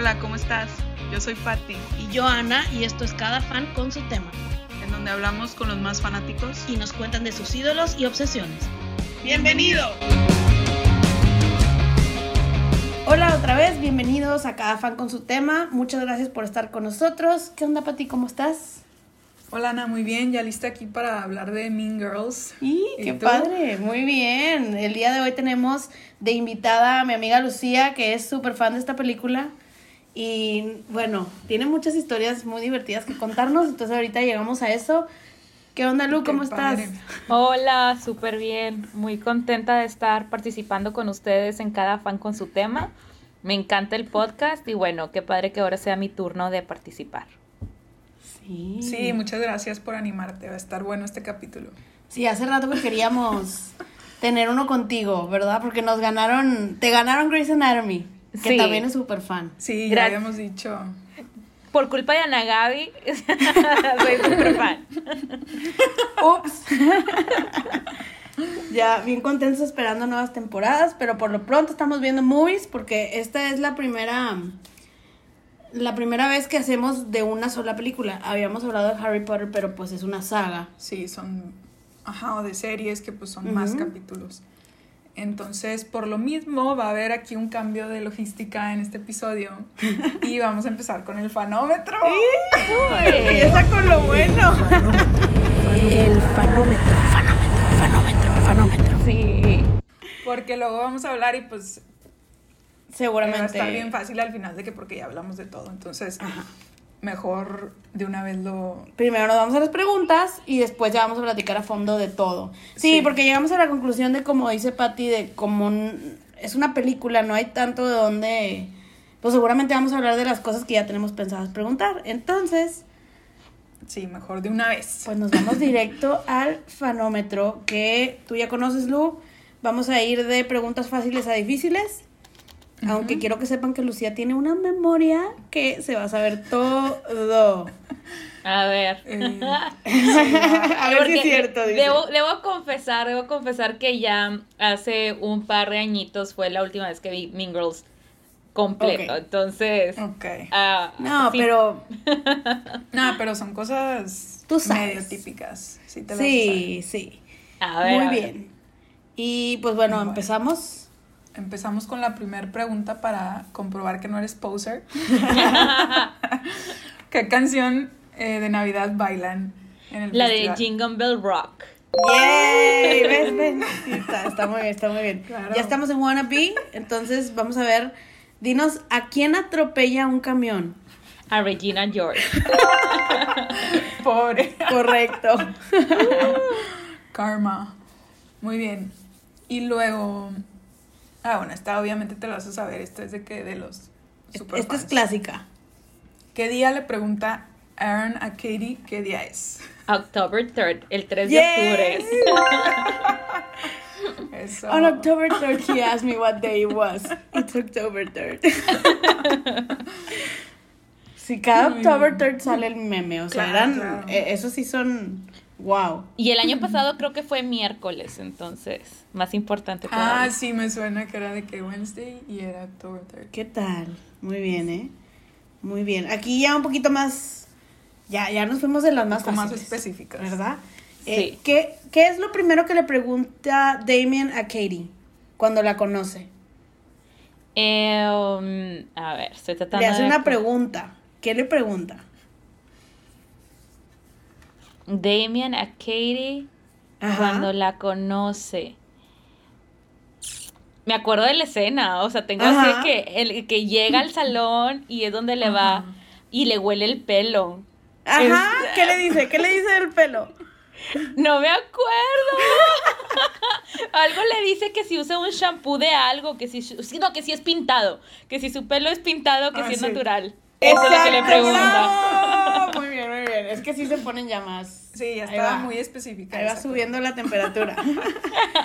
Hola, ¿cómo estás? Yo soy Patti, Y yo, Ana, y esto es Cada Fan con su tema. en donde hablamos con los más fanáticos. Y nos cuentan de sus ídolos y obsesiones. ¡Bienvenido! Hola otra vez, bienvenidos a Cada Fan con su tema. Muchas gracias por estar con nosotros. ¿Qué onda, Pati? ¿Cómo estás? Hola Ana, muy bien, ya lista aquí para hablar de Mean Girls. ¡Y ¿Y qué padre! Muy bien. El día de hoy tenemos de invitada a mi amiga Lucía, que es súper fan de esta película. Y bueno, tiene muchas historias muy divertidas que contarnos, entonces ahorita llegamos a eso. ¿Qué onda, Lu? ¿Cómo estás? Hola, súper bien. Muy contenta de estar participando con ustedes en cada fan con su tema. Me encanta el podcast y bueno, qué padre que ahora sea mi turno de participar. Sí. Sí, muchas gracias por animarte, va a estar bueno este capítulo. Sí, hace rato que queríamos tener uno contigo, ¿verdad? Porque nos ganaron, te ganaron Grey's Anatomy, que Sí. también es súper fan. Sí, ya Gra- habíamos dicho. Por culpa de Ana Gaby, soy súper fan. Ups. ya, bien contentos esperando nuevas temporadas, pero por lo pronto estamos viendo movies porque esta es la primera la primera vez que hacemos de una sola película. Habíamos hablado de Harry Potter, pero pues es una saga. Sí, son, ajá, o de series que pues son más capítulos. Entonces, por lo mismo, va a haber aquí un cambio de logística en este episodio. y vamos a empezar con el fanómetro. Empieza con lo bueno. El fanómetro, fanómetro, fanómetro, fanómetro. Sí. Porque luego vamos a hablar y pues eh, va a Seguramente. estar bien fácil al final de que porque ya hablamos de todo. Entonces, mejor de una vez lo... Primero nos vamos a las preguntas y después ya vamos a platicar a fondo de todo. Sí, Sí. porque llegamos a la conclusión de, como dice Patti, de como es una película, no hay tanto de donde... Pues seguramente vamos a hablar de las cosas que ya tenemos pensadas preguntar. Entonces, Sí, mejor de una vez. pues nos vamos directo al fanómetro que tú ya conoces, Lu. Vamos a ir de preguntas fáciles a difíciles. Aunque quiero que sepan que Lucía tiene una memoria que se va a saber todo. A ver. Eh, a ver si es cierto. dice. Debo, debo confesar, debo confesar que ya hace un par de añitos fue la última vez que vi Mean Girls completo. Entonces, ok. ah, No, sí, pero No, pero son cosas Tú sabes. medio típicas. Sí, te sí, sí. A ver, Muy a ver. bien. Y pues bueno, Bueno. empezamos. Empezamos con la primera pregunta para comprobar que no eres poser. ¿Qué canción eh, de Navidad bailan en el La de? Jingle Bell Rock. ¡Yay! ¿Ves? ven? Sí, está, está muy bien, está muy bien. Claro. Ya estamos en Wannabe, entonces vamos a ver. Dinos, ¿a quién atropella un camión? A Regina George. Pobre. Correcto. Karma. Muy bien. Y luego. Ah, bueno, esta obviamente te la vas a saber. Esta es de que de los Esta es superfans. clásica. ¿Qué día le pregunta Aaron a Katie qué día es? October 3rd, el 3 de octubre. Eso. On October 3rd, he asked me what day it was. It's October 3rd. Sí, cada October bien. 3rd sale el meme. O sea, Claro, eran. claro. eh, esos sí son. ¡Wow! Y el año pasado creo que fue miércoles, entonces, más importante todavía. Ah, sí, me suena que era de que Wednesday y era October 3rd. ¿Qué tal? Muy bien, ¿eh? Muy bien. Aquí ya un poquito más. Ya, ya nos fuimos de las más poco más fáciles, específicas. ¿Verdad? Sí. Eh, ¿qué, ¿Qué es lo primero que le pregunta Damien a Katie cuando la conoce? Eh, um, a ver, estoy tratando Le hace de- una pregunta. ¿Qué le pregunta? Damien a Katie Ajá. cuando la conoce. Me acuerdo de la escena, o sea, tengo Ajá. así que el que llega al salón y es donde le va y le huele el pelo. Ajá. Es- ¿Qué le dice? ¿Qué le dice del pelo? No me acuerdo. algo le dice que si usa un shampoo de algo, que si no, que si es pintado, que si su pelo es pintado, que Ah, si es natural. Eso es lo que le pregunta. ¡Bravo! Muy bien, muy bien. Es que sí se ponen ya más. Sí, ya Ahí estaba va. muy específica. Ahí va subiendo la temperatura.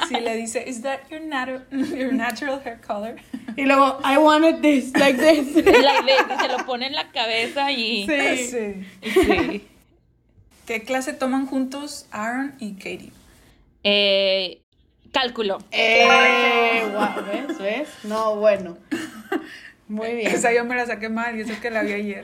Sí, le dice, ¿Is that your, natu- your natural hair color? y luego, I wanted this, like this. La idea, se lo pone en la cabeza y Sí. Sí. sí. ¿Qué clase toman juntos Aaron y Katie? Eh, cálculo. Eh, guau, ¿ves? ¿Ves? No, bueno. Muy bien. Esa yo me la saqué mal y eso que la vi ayer.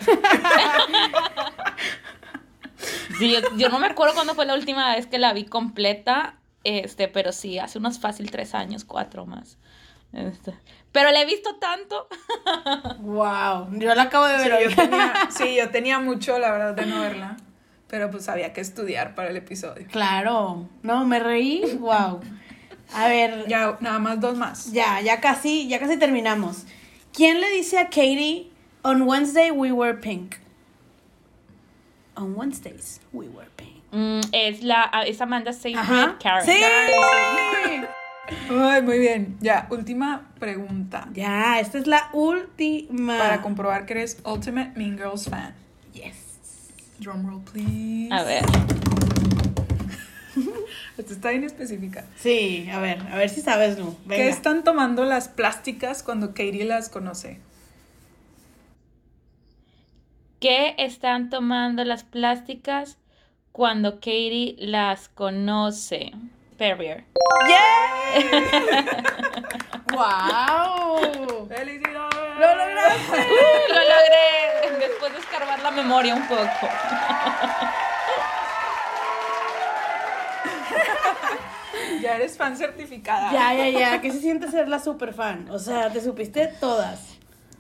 Sí, yo, yo no me acuerdo cuándo fue la última vez que la vi completa, este, pero sí, hace unos fácil tres años, cuatro más. Este, pero la he visto tanto. Wow. Yo la acabo de Sí ver hoy. yo, tenía, sí, yo tenía mucho, la verdad, de no verla. Pero pues había que estudiar para el episodio. Claro. No, me reí. Wow. A ver, Ya, nada más dos más. ya, ya casi, ya casi terminamos. ¿Quién le dice a Katie, on Wednesday we wear pink? On Wednesdays we wear pink. Mm, es la es Amanda Seyfried. Karen. Sí. Ay, muy bien. Ya, última pregunta. Ya, esta es la última. Para comprobar que eres Ultimate Mean Girls fan. Yes. Drumroll, please. A ver. Esto está bien específica. Sí, a ver, a ver si sabes, Lu. Venga. ¿Qué están tomando las plásticas cuando Katie las conoce? ¿Qué están tomando las plásticas cuando Katie las conoce? Perrier. ¡Wow! ¡Felicidades! ¡Lo lograste! ¡Uh, lo logré! Después de escarbar la memoria un poco. Ya eres fan certificada. Ya, ya, ya. ¿Qué se siente ser la super fan? O sea, te supiste todas.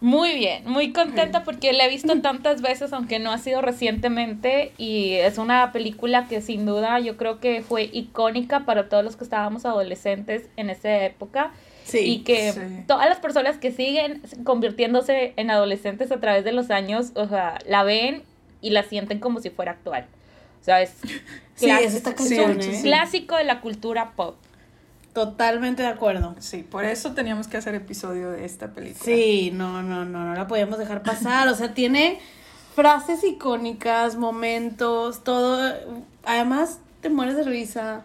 Muy bien, muy contenta porque la he visto tantas veces, aunque no ha sido recientemente, y es una película que sin duda yo creo que fue icónica para todos los que estábamos adolescentes en esa época. Sí. y que sí. todas las personas que siguen convirtiéndose en adolescentes a través de los años, o sea, la ven y la sienten como si fuera actual. O sea, es, Sí, ¿eh? clásico de la cultura pop. Totalmente de acuerdo. Sí, por eso teníamos que hacer episodio de esta película. Sí, no, no, no, no la podíamos dejar pasar. O sea, tiene frases icónicas, momentos, todo. Además, te mueres de risa.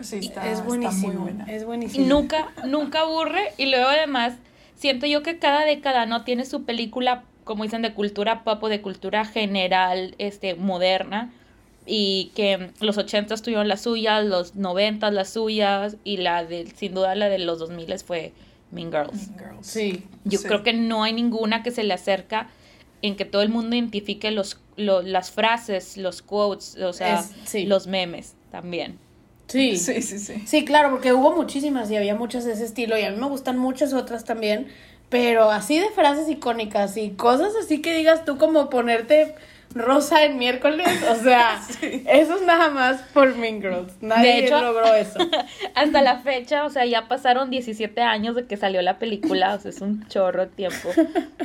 Sí, está, es está buenísimo. muy buena. Es Y buenísimo. nunca, nunca aburre. Y luego además, siento yo que cada década no tiene su película, como dicen, de cultura pop o de cultura general, este, moderna. Y que los 80 tuvieron las suyas, los 90 las suyas, y la de, sin duda la de los 2000 fue Mean Girls. Mean Girls. Sí. Yo Sí. creo que no hay ninguna que se le acerca en que todo el mundo identifique los, lo- las frases, los quotes, o sea, Es- sí. los memes también. Sí. Sí, sí, sí. Sí, claro, porque hubo muchísimas y había muchas de ese estilo y a mí me gustan muchas otras también, pero así de frases icónicas y cosas así que digas tú como ponerte rosa en miércoles, o sea, eso es nada más por Mean Girls, nadie De hecho- logró eso. Hasta la fecha, o sea, ya pasaron 17 años de que salió la película, o sea, es un chorro de tiempo.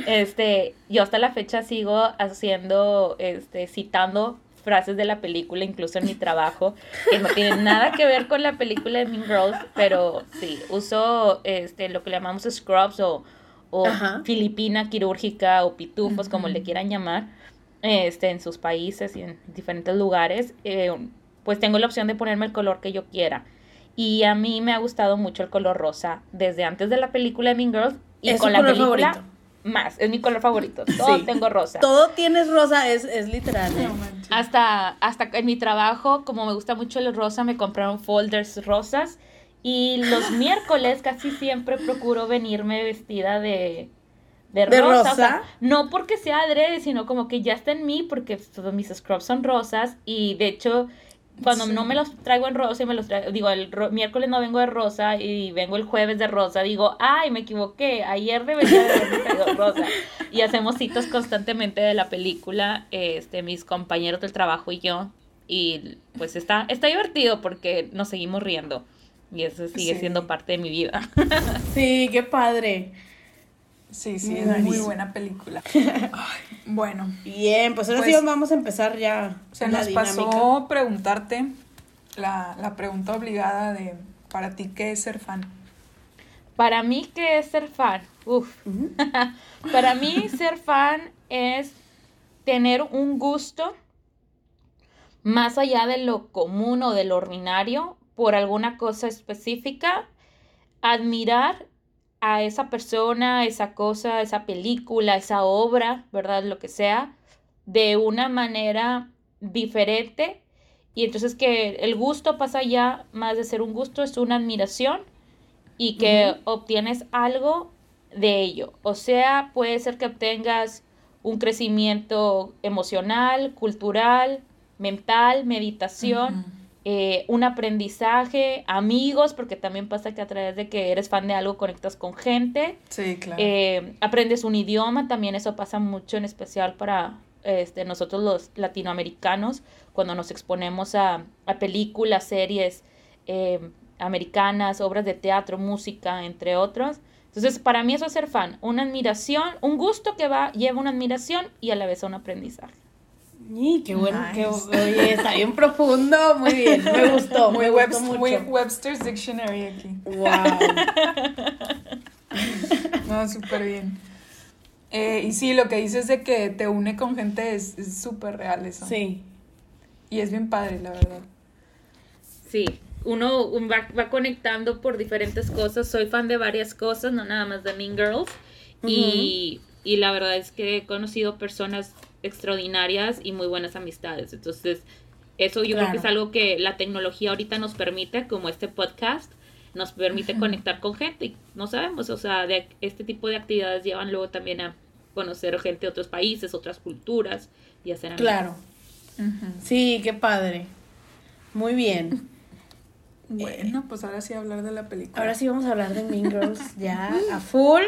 Este, yo hasta la fecha sigo haciendo, este, citando frases de la película, incluso en mi trabajo, que no tienen nada que ver con la película de Mean Girls, pero sí, uso este, lo que le llamamos scrubs o, o Ajá. filipina quirúrgica o pitufos, como le quieran llamar, este, en sus países y en diferentes lugares, eh, pues tengo la opción de ponerme el color que yo quiera. Y a mí me ha gustado mucho el color rosa desde antes de la película de Mean Girls y ¿Es con la color película favorito? más, es mi color favorito. Todo Sí. tengo rosa. Todo tienes rosa, es, es literal. ¿eh? Hasta, hasta en mi trabajo, como me gusta mucho el rosa, me compraron folders rosas. Y los miércoles casi siempre procuro venirme vestida de, de rosa. No porque sea adrede, sino como que ya está en mí, porque todos mis scrubs son rosas. Y de hecho, cuando Sí. no me los traigo en rosa y me los traigo, digo, el miércoles no vengo de rosa y vengo el jueves de rosa, digo, ay, me equivoqué, ayer debería de haberme traído rosa. Y hacemos citas constantemente de la película, este, mis compañeros del trabajo y yo. Y pues está, está divertido porque nos seguimos riendo. Y eso sigue Sí. siendo parte de mi vida. Sí, qué padre. Sí, sí, Muy es muy buena película. Ay, bueno, Bien, pues ahora Pues, sí vamos a empezar ya se nos dinámica. pasó preguntarte la, la pregunta obligada de para ti qué es ser fan. Para mí, ¿qué es ser fan? Uf. Para mí, ser fan es tener un gusto más allá de lo común o de lo ordinario por alguna cosa específica, admirar a esa persona, esa cosa, esa película, esa obra, ¿verdad? Lo que sea, de una manera diferente. Y entonces que el gusto pasa ya más de ser un gusto, es una admiración y que obtienes algo de ello. O sea, puede ser que obtengas un crecimiento emocional, cultural, mental, meditación, eh, un aprendizaje, amigos, porque también pasa que a través de que eres fan de algo conectas con gente. Sí, claro. Eh, aprendes un idioma, también eso pasa mucho en especial para este, nosotros los latinoamericanos, cuando nos exponemos a, películas, series eh, americanas, obras de teatro, música, entre otros. Entonces, para mí eso es ser fan, una admiración, un gusto que va, lleva una admiración y a la vez un aprendizaje. Y qué bueno, qué, oye, está bien profundo, muy bien, me gustó, muy, muy Webster's Dictionary aquí. Wow. no, súper bien. Eh, y sí, lo que dices de que te une con gente es súper real eso. Sí. Y es bien padre, la verdad. Sí, uno va, va, conectando por diferentes cosas. Soy fan de varias cosas, no nada más de Mean Girls. y, y, la verdad es que he conocido personas extraordinarias y muy buenas amistades. Entonces, eso yo creo que es algo que la tecnología ahorita nos permite, como este podcast, nos permite conectar con gente. Y no sabemos, o sea, de este tipo de actividades llevan luego también a conocer gente de otros países, otras culturas y hacer amigos. Claro. Sí, qué padre. Muy bien. Bueno, pues ahora sí hablar de la película. Ahora sí vamos a hablar de Mean Girls ya a full.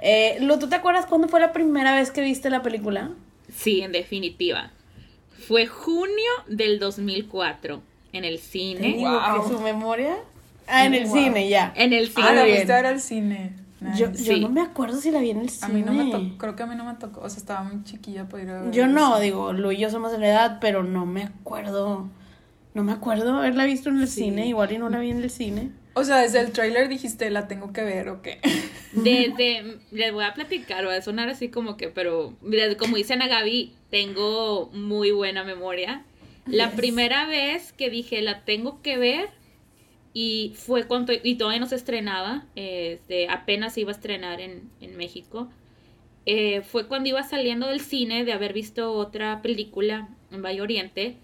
Eh, Lu, ¿tú te acuerdas cuándo fue la primera vez que viste la película? Sí, en definitiva. Fue junio del 2004 en el cine. Wow. su memoria? Ah, en el cine, ya. En el cine. Ah, la viste ahora al cine. Yo, yo no me acuerdo si la vi en el cine. A mí no me tocó, creo que a mí no me tocó, o sea, estaba muy chiquilla para ir a ver. Yo no, digo, Lu y yo somos de la edad, pero no me acuerdo. No me acuerdo haberla visto en el cine, igual y no la vi en el cine. O sea, desde el tráiler dijiste, la tengo que ver o qué. Desde, les voy a platicar, va a sonar así como que, pero como dice Ana Gaby, tengo muy buena memoria. La primera vez que dije, la tengo que ver, y fue cuando, y todavía no se estrenaba, este, apenas iba a estrenar en, en México, eh, fue cuando iba saliendo del cine de haber visto otra película en Valle Oriente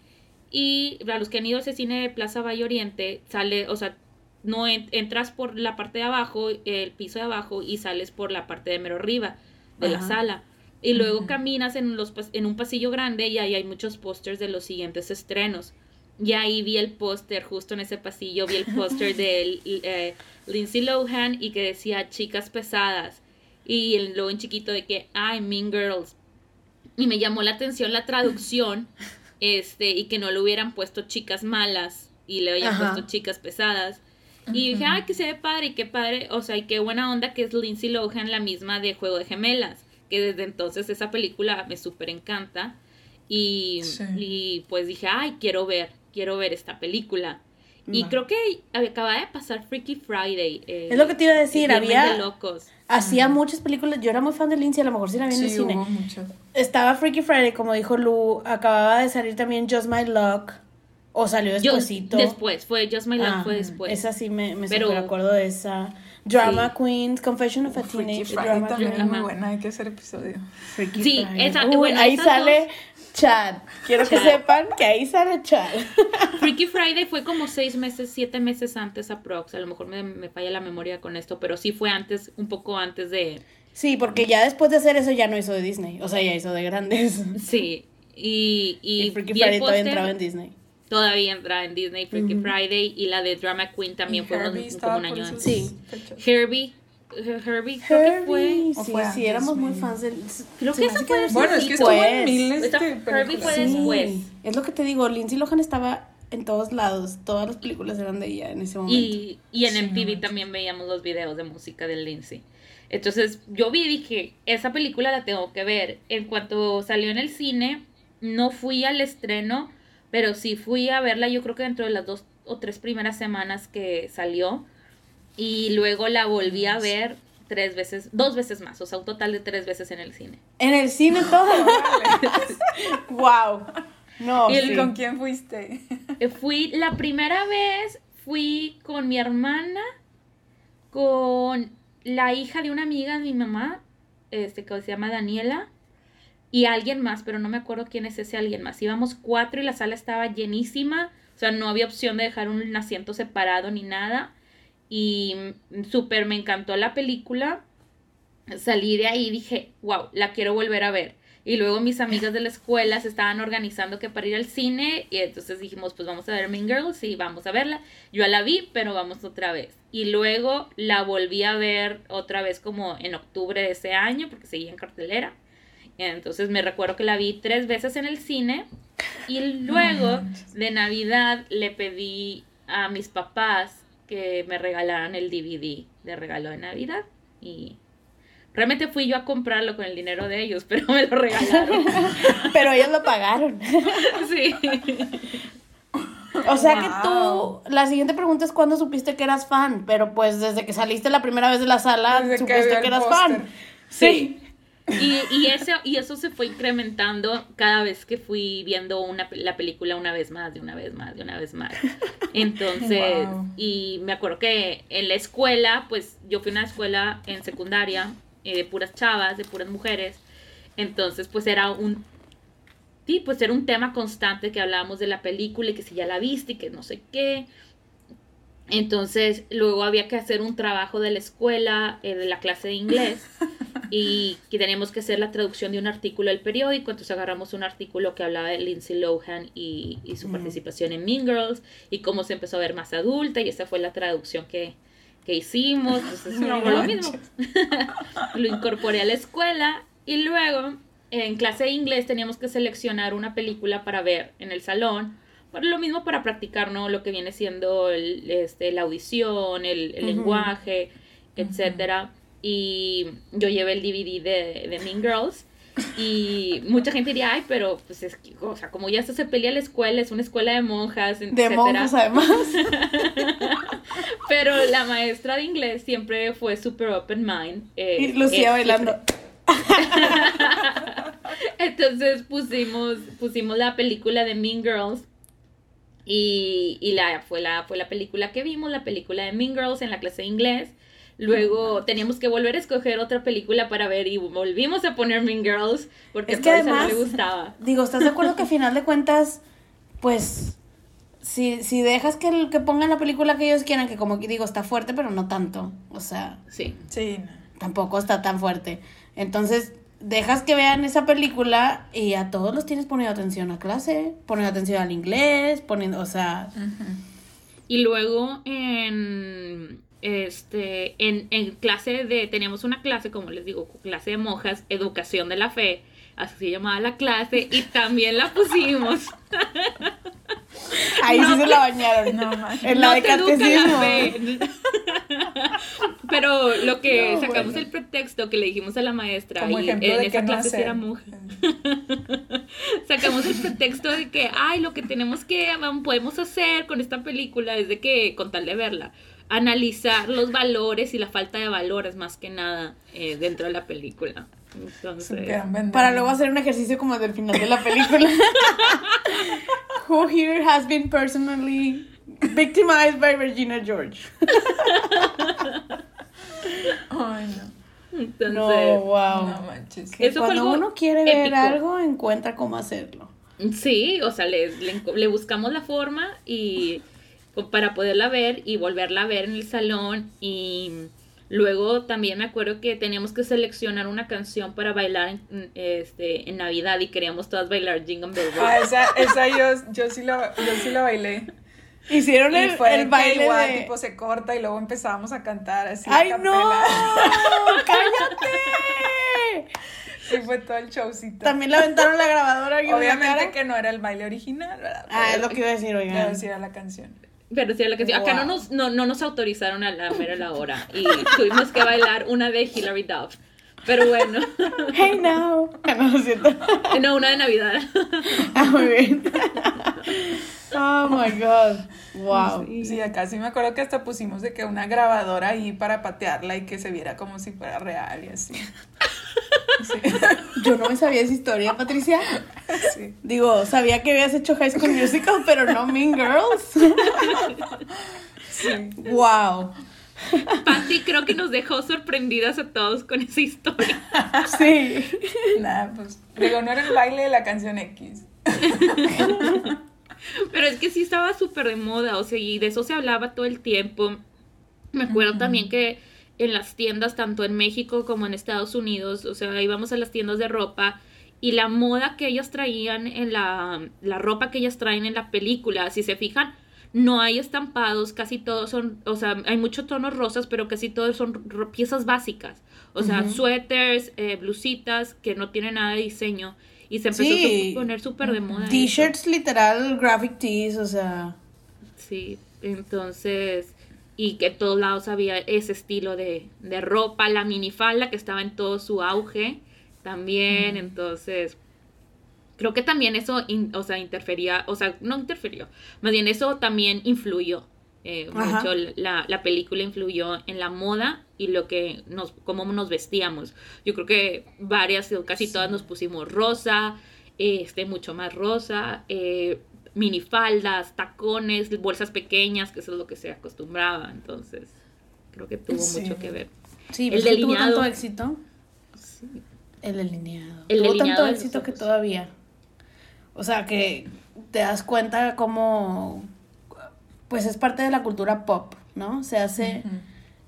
y para los que han ido a ese cine de Plaza Valle Oriente, sale, o sea, no entras por la parte de abajo, el piso de abajo, y sales por la parte de mero arriba de la sala. Y luego caminas en, los, en un pasillo grande y ahí hay muchos pósters de los siguientes estrenos. Y ahí vi el póster, justo en ese pasillo, vi el póster de eh, Lindsay Lohan y que decía chicas pesadas. Y el logo en chiquito de que, ay, Mean Girls. Y me llamó la atención la traducción este, y que no le hubieran puesto chicas malas y le hayan puesto chicas pesadas. Y dije, ay, que se ve padre y qué padre, o sea, y qué buena onda que es Lindsay Lohan, la misma de Juego de Gemelas, que desde entonces esa película me súper encanta. Y, y pues dije, ay, quiero ver, quiero ver esta película. Y creo que acaba de pasar Freaky Friday. Eh, es lo que te iba a decir, había... locos. Hacía muchas películas, yo era muy fan de Lindsay, a lo mejor sí la vi en el cine. Estaba Freaky Friday, como dijo Lu, acababa de salir también Just My Luck. ¿O salió despuésito? después, fue Just My Luck, fue después. Esa sí me, me Pero, acuerdo de esa. Drama Queens, Confession of a Teenage Drama también es muy buena, hay que hacer episodio. Freaky sí, esa, bueno, ahí sale Chad. Quiero que sepan que ahí sale Chad. Freaky Friday fue como seis meses, siete meses antes aprox. A lo mejor me, me falla la memoria con esto, pero sí fue antes, un poco antes de... Sí, porque ya después de hacer eso ya no hizo de Disney. O sea, ya hizo de grandes. Sí. Y, y, Freaky Friday todavía entraba en Disney. Todavía entraba en Disney, Freaky Friday. Y la de Drama Queen también fue como un año antes. Sí. Herbie Herbie, creo que fue. Sí, sí, éramos muy fans del. Creo que eso fue Bueno, es que estuvo en miles de Herbie fue después. Es lo que te digo, Lindsay Lohan estaba en todos lados. Todas las películas eran de ella en ese momento. Y, y en MTV también veíamos los videos de música de Lindsay. Entonces yo vi y dije, esa película la tengo que ver. En cuanto salió en el cine, no fui al estreno, pero sí fui a verla yo creo que dentro de las dos o tres primeras semanas que salió y luego la volví a ver tres veces, dos veces más, o sea, un total de tres veces en el cine. ¿En el cine todo? wow. No, ¿Y con quién fuiste? Eh, fui la primera vez, fui con mi hermana, con la hija de una amiga de mi mamá, este que se llama Daniela, y alguien más, pero no me acuerdo quién es ese alguien más. Íbamos cuatro y la sala estaba llenísima, o sea, no había opción de dejar un asiento separado ni nada y súper me encantó la película. salí de ahí y dije, wow, la quiero volver a ver. Y luego mis amigas de la escuela se estaban organizando que para ir al cine y entonces dijimos, pues vamos a ver Mean Girls y vamos a verla. Yo la vi, pero vamos otra vez. Y luego la volví a ver otra vez como en octubre de ese año porque seguía en cartelera. Entonces me recuerdo que la vi tres veces en el cine y luego de Navidad le pedí a mis papás que me regalaran el DVD de regalo de Navidad y realmente fui yo a comprarlo con el dinero de ellos, pero me lo regalaron. pero ellos lo pagaron. sí. O sea que tú, la siguiente pregunta es cuándo supiste que eras fan, pero pues desde que saliste la primera vez de la sala, supiste que, eras fan. Sí. Y, y, eso, y eso se fue incrementando cada vez que fui viendo una, la película una vez más, de una vez más, de una vez más. Entonces, y me acuerdo que en la escuela, pues yo fui a una escuela en secundaria eh, de puras chavas, de puras mujeres. Entonces, pues era un sí, pues era un tema constante que hablábamos de la película y que si ya la viste y que no sé qué. Entonces, luego había que hacer un trabajo de la escuela, eh, de la clase de inglés, y que teníamos que hacer la traducción de un artículo del periódico. Entonces, agarramos un artículo que hablaba de Lindsay Lohan y, su participación en Mean Girls y cómo se empezó a ver más adulta, y esa fue la traducción que, que hicimos. Entonces, lo mismo. lo incorporé a la escuela y luego en clase de inglés teníamos que seleccionar una película para ver en el salón. Por lo mismo para practicar, ¿no? Lo que viene siendo el, este, la audición, el, lenguaje, etcétera. Y yo llevé el DVD de, de, Mean Girls. Y mucha gente diría, ay, pero pues es que, o sea, como ya se pelea la escuela, es una escuela de monjas, De monjas, además. pero la maestra de inglés siempre fue super open mind. Eh, y Lucía eh, bailando. Entonces pusimos, pusimos la película de Mean Girls y, y, la, fue, la, fue la película que vimos, la película de Mean Girls en la clase de inglés. Luego teníamos que volver a escoger otra película para ver y volvimos a poner Mean Girls porque es que además, no me gustaba. Digo, ¿estás de acuerdo que a final de cuentas, pues, si, si dejas que, que pongan la película que ellos quieran, que como que digo, está fuerte, pero no tanto. O sea, sí. Sí. Tampoco está tan fuerte. Entonces, dejas que vean esa película y a todos los tienes poniendo atención a clase, poniendo atención al inglés, poniendo, o sea... Y luego en este en, en clase de teníamos una clase como les digo clase de monjas educación de la fe así se llamaba la clase y también la pusimos Ahí sí se la bañaron. No, en la de catecismo. Pero lo que sacamos el pretexto que le dijimos a la maestra y en esa clase era mujer. sacamos el pretexto de que, ay, lo que tenemos que, podemos hacer con esta película es de que, con tal de verla, analizar los valores y la falta de valores más que nada eh, dentro de la película. Entonces, para luego hacer un ejercicio como del final de la película. Who here has been personally victimized by Regina George? Ay, no. Entonces, no, wow. No manches. Eso cuando uno quiere ver algo, encuentra cómo hacerlo. Sí, o sea, le, le, buscamos la forma y para poderla ver y volverla a ver en el salón y Luego también me acuerdo que teníamos que seleccionar una canción para bailar en, este, en Navidad y queríamos todas bailar Jingle Bell Ah, esa, esa yo, yo, sí lo, yo sí la bailé. Hicieron el, el baile igual, de... tipo se corta y luego empezábamos a cantar así. ¡Ay, no! ¡Cállate! Sí, fue todo el showcito. También le aventaron la grabadora. Obviamente que no era el baile original, ¿verdad? Ah, es lo que iba a decir, oigan. Era la canción. Pero sí, la que Acá no nos, no, no nos autorizaron a la mera la hora y tuvimos que bailar una de Hilary Duff. Pero bueno. Hey now. No, lo siento. No, una de Navidad. Ah, muy bien. Oh my God. Wow. Sí, acá sí me acuerdo que hasta pusimos de que una grabadora ahí para patearla y que se viera como si fuera real y así. Yo no me sabía esa historia, Patricia. Digo, sabía que habías hecho High School Musical, pero no Mean Girls. Sí. Wow. Patty creo que nos dejó sorprendidas a todos con esa historia. Sí. Nada, pues digo, no era el baile de la canción X. Pero es que sí estaba súper de moda, o sea, y de eso se hablaba todo el tiempo. Me acuerdo también que en las tiendas, tanto en México como en Estados Unidos, o sea, íbamos a las tiendas de ropa y la moda que ellas traían en la, la ropa que ellas traen en la película, si se fijan, no hay estampados, casi todos son, o sea, hay muchos tonos rosas, pero casi todos son piezas básicas. O sea, suéteres, eh, blusitas que no tienen nada de diseño. Y se empezó Sí. a poner súper de moda. T-shirts literal, graphic tees, o sea. Sí, entonces, y que en todos lados había ese estilo de, de ropa, la minifalda que estaba en todo su auge también, entonces, creo que también eso, in- o sea, interfería, o sea, no interferió, más bien eso también influyó. eh, mucho la, la película influyó en la moda y lo que nos, cómo nos vestíamos. Yo creo que varias, o casi todas nos pusimos rosa, este, mucho más rosa, eh, minifaldas, tacones, bolsas pequeñas, que eso es lo que se acostumbraba. Entonces, creo que tuvo Sí. mucho que ver. Sí, El sí tuvo delineado. tanto éxito. El delineado. El tuvo delineado tanto éxito que todavía. O sea, que te das cuenta cómo. Pues es parte de la cultura pop, ¿no? Se hace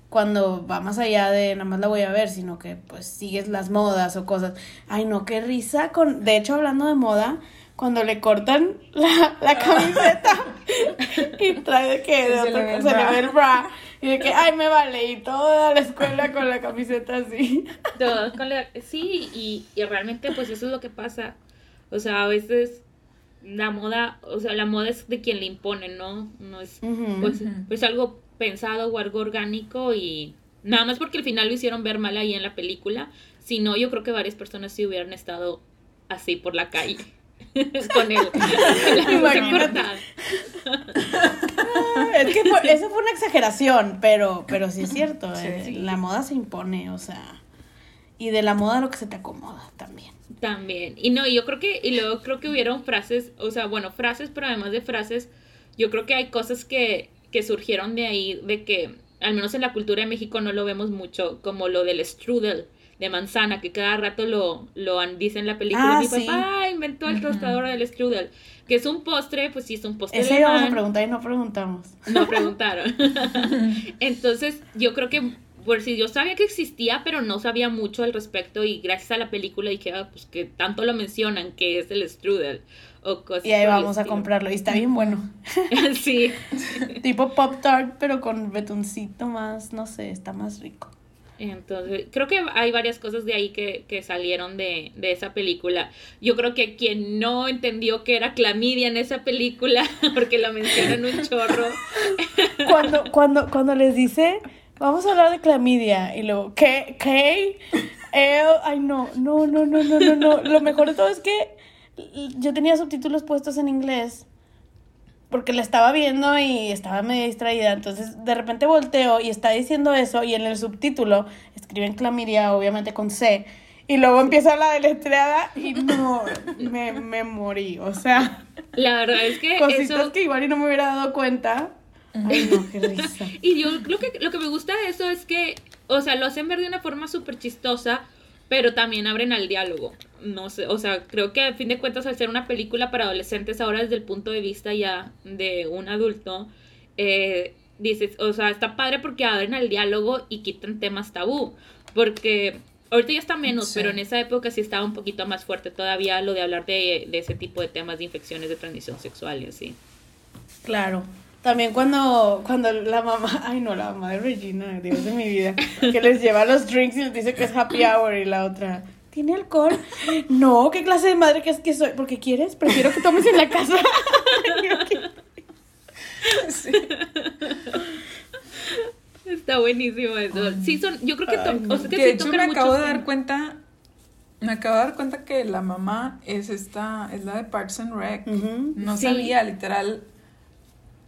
cuando va más allá de nada más la voy a ver, sino que pues sigues las modas o cosas. Ay, no, qué risa con. De hecho, hablando de moda, cuando le cortan la, la camiseta y trae de que de Se le otro- el se le bra. ve el bra. Y de que, ay, me vale. Y toda la escuela con la camiseta así. Todos con la- sí, y, y realmente pues eso es lo que pasa. O sea, a veces la moda, o sea, la moda es de quien le impone, ¿no? No es pues, pues algo pensado o algo orgánico y nada más porque al final lo hicieron ver mal ahí en la película, si no yo creo que varias personas sí hubieran estado así por la calle con él. cortada. Es que fue- eso fue una exageración, pero, pero sí es cierto. Sí. eh, La moda se impone, o sea. Y de la moda lo que se te acomoda también. También. Y no, yo creo que, y luego creo que hubieron frases, o sea, bueno, frases, pero además de frases, yo creo que hay cosas que, que surgieron de ahí, de que, al menos en la cultura de México no lo vemos mucho, como lo del strudel de manzana, que cada rato lo, lo dice en la película. Ah, Mi sí. papá inventó el tostador del strudel, que es un postre, pues sí, es un postre Ese íbamos a preguntar y no preguntamos. No preguntaron. Entonces, yo creo que, por si yo sabía que existía, pero no sabía mucho al respecto, y gracias a la película dije, ah, pues que tanto lo mencionan, que es el strudel, o cosas Y ahí vamos a comprarlo. Y está bien bueno. sí, tipo Pop Tart, pero con betuncito más, no sé, está más rico. Entonces, creo que hay varias cosas de ahí que, que salieron de, de esa película. Yo creo que quien no entendió que era clamidia en esa película, porque la mencionan un chorro, Cuando, cuando, cuando les dice, vamos a hablar de clamidia, y luego, ¿qué? ¿Qué? Ay, no, no, no, no, no, no, no. Lo mejor de todo es que yo tenía subtítulos puestos en inglés. Porque la estaba viendo y estaba medio distraída. Entonces, de repente volteo y está diciendo eso. Y en el subtítulo escriben clamidia, obviamente con C. Y luego empieza la deletreada y no, me, me morí. O sea, la verdad es que cositas eso... que igual y no me hubiera dado cuenta. Ay, no, qué risa. Y yo lo que, lo que me gusta de eso es que, o sea, lo hacen ver de una forma súper chistosa, pero también abren al diálogo. No sé, o sea, creo que a fin de cuentas al ser una película para adolescentes ahora desde el punto de vista ya de un adulto, eh, dices, o sea, está padre porque abren al diálogo y quitan temas tabú, porque ahorita ya está menos, Sí. pero en esa época sí estaba un poquito más fuerte todavía lo de hablar de, de ese tipo de temas de infecciones de transmisión sexual y así. Claro. También cuando, cuando la mamá, ay no, la mamá de Regina, Dios de mi vida, que les lleva los drinks y les dice que es happy hour y la otra, ¿tiene alcohol? No, ¿qué clase de madre que es que soy? ¿Porque quieres? Prefiero que tomes en la casa. Sí. Está buenísimo eso. Sí, son, yo creo que, to- Ay, no. o sea, que Que sí de hecho tocan me acabo de dar cuenta, me acabo de dar cuenta que la mamá es esta, es la de Parks and Rec. No Sí. sabía, literal.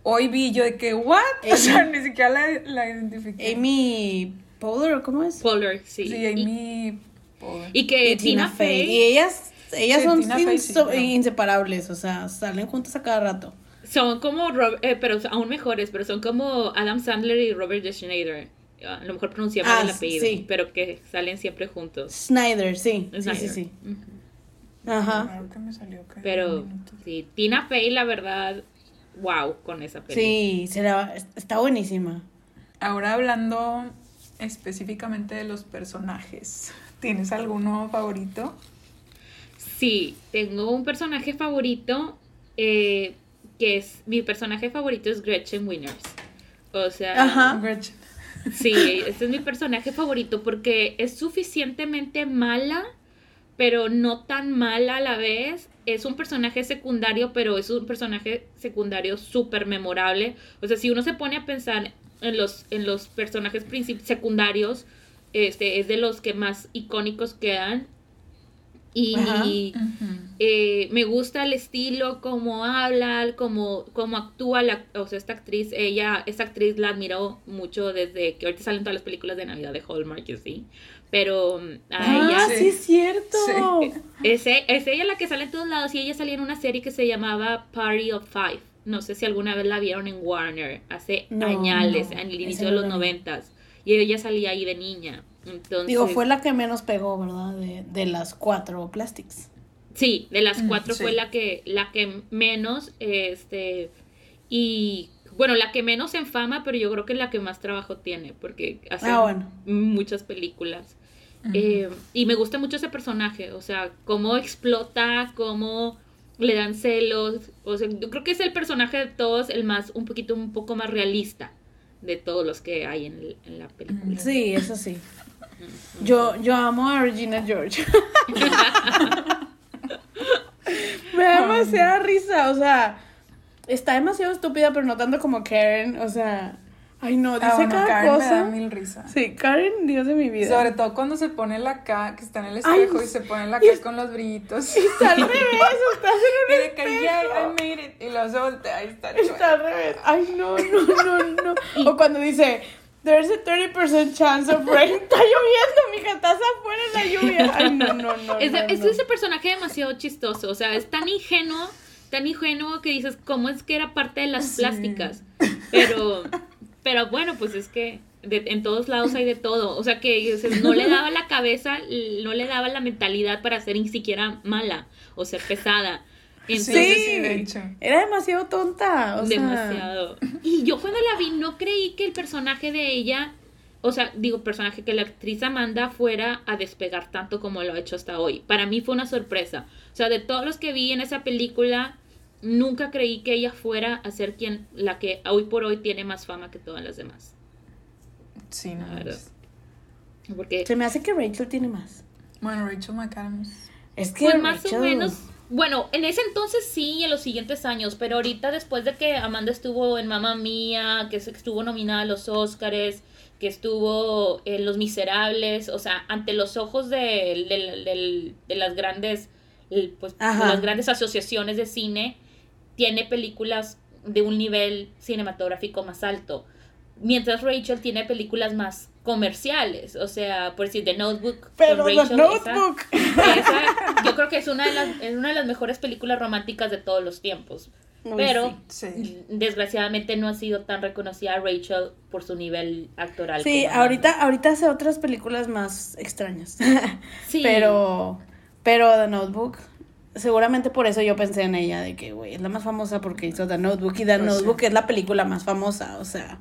Hoy vi yo de que, ¿what? O sea, ni siquiera la, la identifiqué. Amy Poehler, ¿o ¿cómo es? Polar, sí. Sí, Y- Amy. Poehler. Y, que Y Tina, Fey, Y ellas, ellas Sí, son Fey, sí, pero- inseparables, o sea, salen juntas a cada rato. son como, Rob- eh, pero aún mejores, pero son como Adam Sandler y Robert De Schneider. A lo mejor pronuncia mal Ah, el apellido, sí. pero que salen siempre juntos. Snyder, sí. Sí, Snyder. sí, sí. Ajá. Que me salió que Pero sí, Tina Fey, la verdad, wow, con esa película. Sí, será, está buenísima. Ahora hablando específicamente de los personajes. ¿Tienes alguno favorito? Sí, tengo un personaje favorito eh, que es, mi personaje favorito es Gretchen Winners. O sea, Ajá. Gretchen. sí, este es mi personaje favorito porque es suficientemente mala, pero no tan mala a la vez. Es un personaje secundario, pero es un personaje secundario súper memorable. O sea, si uno se pone a pensar en los, en los personajes secundarios, este, es de los que más icónicos quedan. Y, Ajá. Eh, me gusta el estilo, cómo habla, cómo, cómo actúa la, o sea, esta actriz, ella, esta actriz la admiro mucho desde que ahorita salen todas las películas de Navidad de Hallmark, y sí. Pero a Ah, ella, sí, es cierto. Sí. es, es ella la que sale en todos lados y ella salía en una serie que se llamaba Party of Five. No sé si alguna vez la vieron en Warner, hace No, añales, no, en el inicio de los noventas. Y ella salía ahí de niña. Entonces, Digo, fue la que menos pegó, ¿verdad? De, de las cuatro plastics. Sí, de las Mm, cuatro sí. fue la que, la que menos, este, y bueno, la que menos en fama, pero yo creo que es la que más trabajo tiene, porque hace Ah, bueno. muchas películas. Eh, y me gusta mucho ese personaje, o sea, cómo explota, cómo le dan celos, o sea, yo creo que es el personaje de todos el más, un poquito, un poco más realista de todos los que hay en, el- en la película. Sí, eso sí. Yo, yo amo a Regina George. Me da demasiada risa, o sea, está demasiado estúpida, pero no tanto como Karen, o sea, ay no, dice Ah, bueno, cada Karen me da cosa. mil risas. Sí, Karen, Dios de mi vida. Sobre todo cuando se pone la K, que está en el Ay, espejo y se pone la y K es- con los brillitos. Está al revés, está Y en de que ya, I made it. Y se voltea y está Está al revés. Ay, no, no, no, no. O cuando dice, there's a 30% chance of rain. Está lloviendo, mija, estás afuera en la lluvia. Ay, no, no, no. Es, no, es no. ese personaje demasiado chistoso, o sea, es tan ingenuo, tan ingenuo que dices, ¿cómo es que era parte de las Sí. plásticas? Pero, pero bueno, pues es que de- en todos lados hay de todo, o sea, que o sea, no le daba la cabeza, no le daba la mentalidad para ser ni siquiera mala o ser pesada. Sí, Entonces, sí, sí, de hecho. Era demasiado tonta. O sea, demasiado. Y yo cuando la vi no creí que el personaje de ella, o sea, digo personaje que la actriz Amanda fuera a despegar tanto como lo ha hecho hasta hoy. Para mí fue una sorpresa. O sea, de todos los que vi en esa película, nunca creí que ella fuera a ser quien la que hoy por hoy tiene más fama que todas las demás. Sí, no. Verdad. Porque Se me hace que Rachel tiene más. Bueno, Rachel McAdams. Es que Pues más o menos. Bueno, en ese entonces sí, y en los siguientes años, pero ahorita después de que Amanda estuvo en Mamma Mía, que se- estuvo nominada a los Oscars, que estuvo en Los Miserables, o sea, ante los ojos de, del- de las grandes, pues, de las grandes asociaciones de cine, tiene películas de un nivel cinematográfico más alto. Mientras Rachel tiene películas más comerciales, o sea, por decir The Notebook. Pero The esa- Notebook. esa, yo creo que es una de las es una de las mejores películas románticas de todos los tiempos. Pero Sí. desgraciadamente no ha sido tan reconocida Rachel por su nivel actoral. Sí, ahorita, ahorita hace otras películas más extrañas. Sí. Pero, pero The Notebook, seguramente por eso yo pensé en ella, de que, güey, es la más famosa porque hizo The Notebook y The Pues. Notebook es la película más famosa, o sea.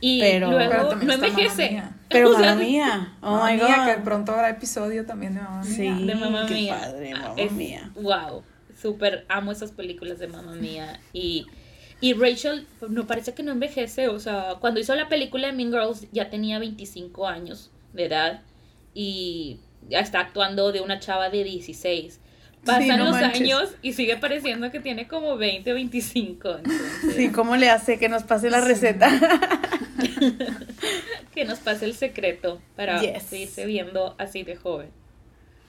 Y pero- luego Pero también no envejece. Mía. Pero mamá mía, oh Mamma my Mía, god. que pronto habrá episodio también de Mamma Mía. Sí, de Mamma qué Mía. padre, mamá Es- mía. Wow, súper amo esas películas de Mamma Mía. Y, y Rachel, no parece que no envejece. O sea, cuando hizo la película de Mean Girls ya tenía 25 años de edad y ya está actuando de una chava de 16. Pasan no los manches. años y sigue pareciendo que tiene como 20 o 25. Entonces, Sí, ¿cómo le hace que nos pase la Sí. receta? que nos pase el secreto para Yes. seguirse viendo así de joven.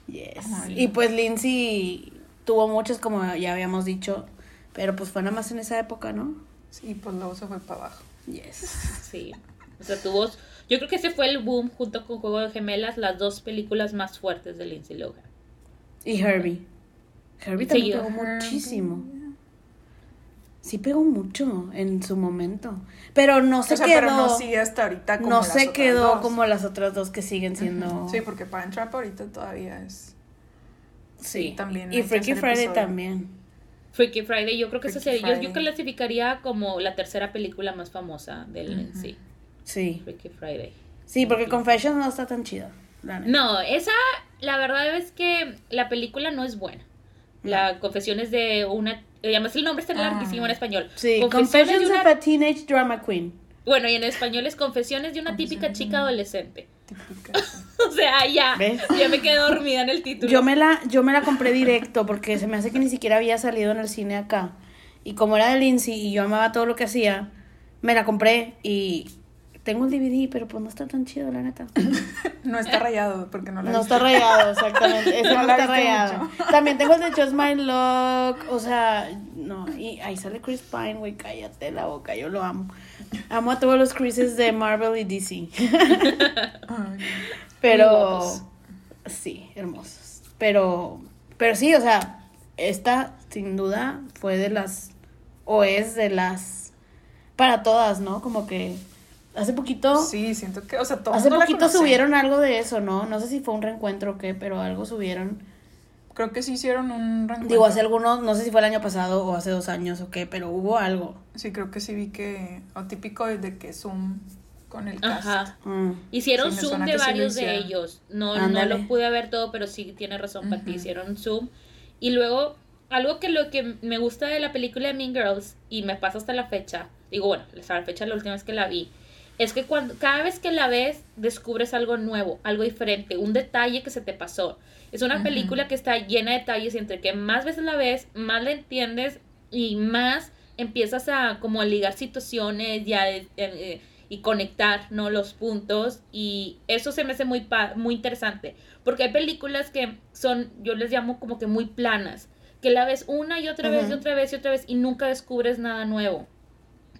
Yes. Ay. Y pues Lindsay tuvo muchas, como ya habíamos dicho, pero pues fue nada más en esa época, ¿no? Sí, pues luego se fue para abajo. Yes. Sí. O sea, tuvo. Yo creo que ese fue el boom junto con Juego de Gemelas, las dos películas más fuertes de Lindsay Lohan. Y Herbie. Herbie también Sí, pegó Herbie. muchísimo. Sí pegó mucho en su momento. Pero no se o sea, quedó. pero no sigue hasta ahorita como no las se otras quedó dos. como las otras dos que siguen siendo. Sí, porque Parent Trap ahorita todavía es... Sí, también Y Freaky Friday episodio. también. Freaky Friday, yo creo que esa Freaky sería. Yo, yo clasificaría como la tercera película más famosa de Lindsay. Sí. Freaky Friday. Sí, porque Confessions no está tan chida. No, esa, la verdad es que la película no es buena. La Confesiones de una... eh, Además el nombre está Ah. larguísimo en español. Sí, Confesiones Confessions of a Teenage Drama Queen. Bueno, y en español es Confesiones de una típica chica adolescente. O sea, ya, ¿Ves? ya me quedé dormida en el título. Yo me la, yo me la compré directo porque se me hace que ni siquiera había salido en el cine acá. Y como era de Lindsay y yo amaba todo lo que hacía, me la compré y tengo el DVD, pero pues no está tan chido, la neta. No está rayado porque no la No está rayado, exactamente. Ese No está rayado. mucho. También tengo el de Just My Luck. O sea, no. Y ahí sale Chris Pine, güey. Cállate la boca. Yo lo amo. Amo a todos los Chrises de Marvel y DC. Pero. Sí, hermosos. Pero. Pero sí, o sea, esta sin duda fue de las. O es de las. Para todas, ¿no? Como que. Hace poquito. Sí, siento que, o sea, todo Hace poquito subieron algo de eso, ¿no? No sé si fue un reencuentro o qué, pero algo subieron. Creo que sí hicieron un reencuentro. Digo, hace algunos, no sé si fue el año pasado o hace dos años o qué, pero hubo algo. Sí, creo que sí vi que, o típico de que Zoom con el cast. Ajá. Mm. Hicieron Sí, Zoom de sí varios de ellos. No, no lo pude ver todo, pero sí tiene razón, Pati. Ujú. Hicieron Zoom. Y luego, algo que lo que me gusta de la película de Mean Girls, y me pasa hasta la fecha, digo, bueno, hasta la fecha la última vez que la vi, es que cuando cada vez que la ves, descubres algo nuevo, algo diferente, un detalle que se te pasó. Es una película que está llena de detalles y entre que más veces la ves, más la entiendes y más empiezas a como a ligar situaciones y, a, eh, eh, y conectar ¿no? los puntos y eso se me hace muy, pa- muy interesante porque hay películas que son, yo les llamo como que muy planas, que la ves una y otra vez y otra vez y otra vez y nunca descubres nada nuevo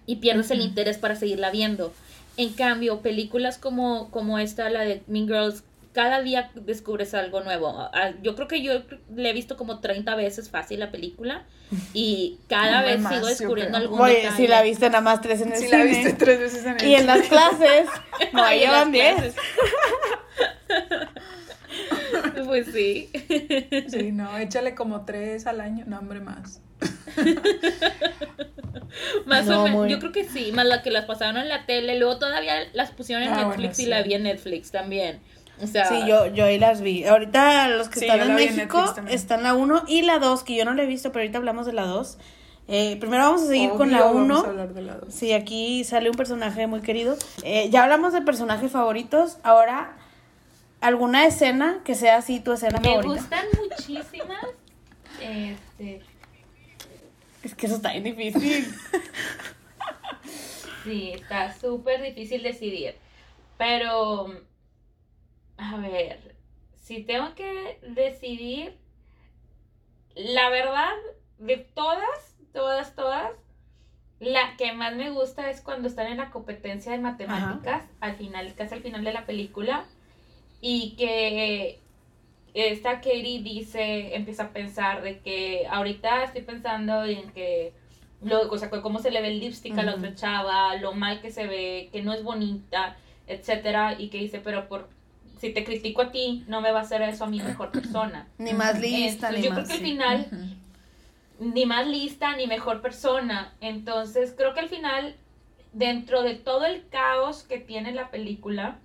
y pierdes el interés para seguirla viendo. En cambio, películas como, como esta, la de Mean Girls, cada día descubres algo nuevo. Ah, Yo creo que yo le he visto como 30 veces fácil la película y cada Hombre, vez más, sigo descubriendo algún Oye, detalle. si la viste nada más tres en el Sí, cine. la viste tres veces en el Y en las clases, no, ahí llevan diez. clases. pues sí. Sí, no, échale como tres al año. No, hombre, más. Más No, o menos, muy- yo creo que sí, más la que las pasaron en la tele, luego todavía las pusieron en Ah, Netflix bueno, y la vi en Netflix también. O sea, Sí, yo, yo ahí las vi. Ahorita los que Sí, están en en México también. están la 1 y la 2, que yo no la he visto, pero ahorita hablamos de la 2. Eh, primero vamos a seguir con la vamos a 1. hablar de la dos. Sí, aquí sale un personaje muy querido. Eh, ya hablamos de personajes favoritos. Ahora, ¿alguna escena que sea así tu escena me favorita? gustan muchísimas. Este, Es que eso está bien difícil. sí, está súper difícil decidir. Pero, a ver, si tengo que decidir, la verdad, de todas, todas, todas, la que más me gusta es cuando están en la competencia de matemáticas, al final, casi al final de la película, y que esta Katie dice, empieza a pensar de que ahorita estoy pensando en que lo, o sea, cómo se le ve el lipstick a la otra chava, lo mal que se ve, que no es bonita, etcétera, y que dice, pero por si te critico a ti, no me va a hacer eso a mi mejor persona. Ni más lista, Entonces, ni yo más. creo que al final ni más lista ni mejor persona. Entonces, creo que al final, dentro de todo el caos que tiene la película,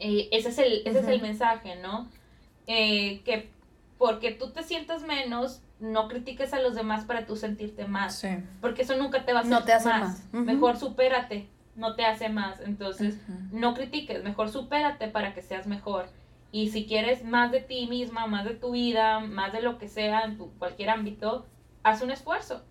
eh, ese, es el, ese es el mensaje, ¿no? Eh, que porque tú te sientas menos, no critiques a los demás para tú sentirte más. Sí. Porque eso nunca te va a hacer No te hace más. Mejor supérate, no te hace más. Entonces, no critiques, mejor supérate para que seas mejor. Y si quieres más de ti misma, más de tu vida, más de lo que sea en tu cualquier ámbito, haz un esfuerzo.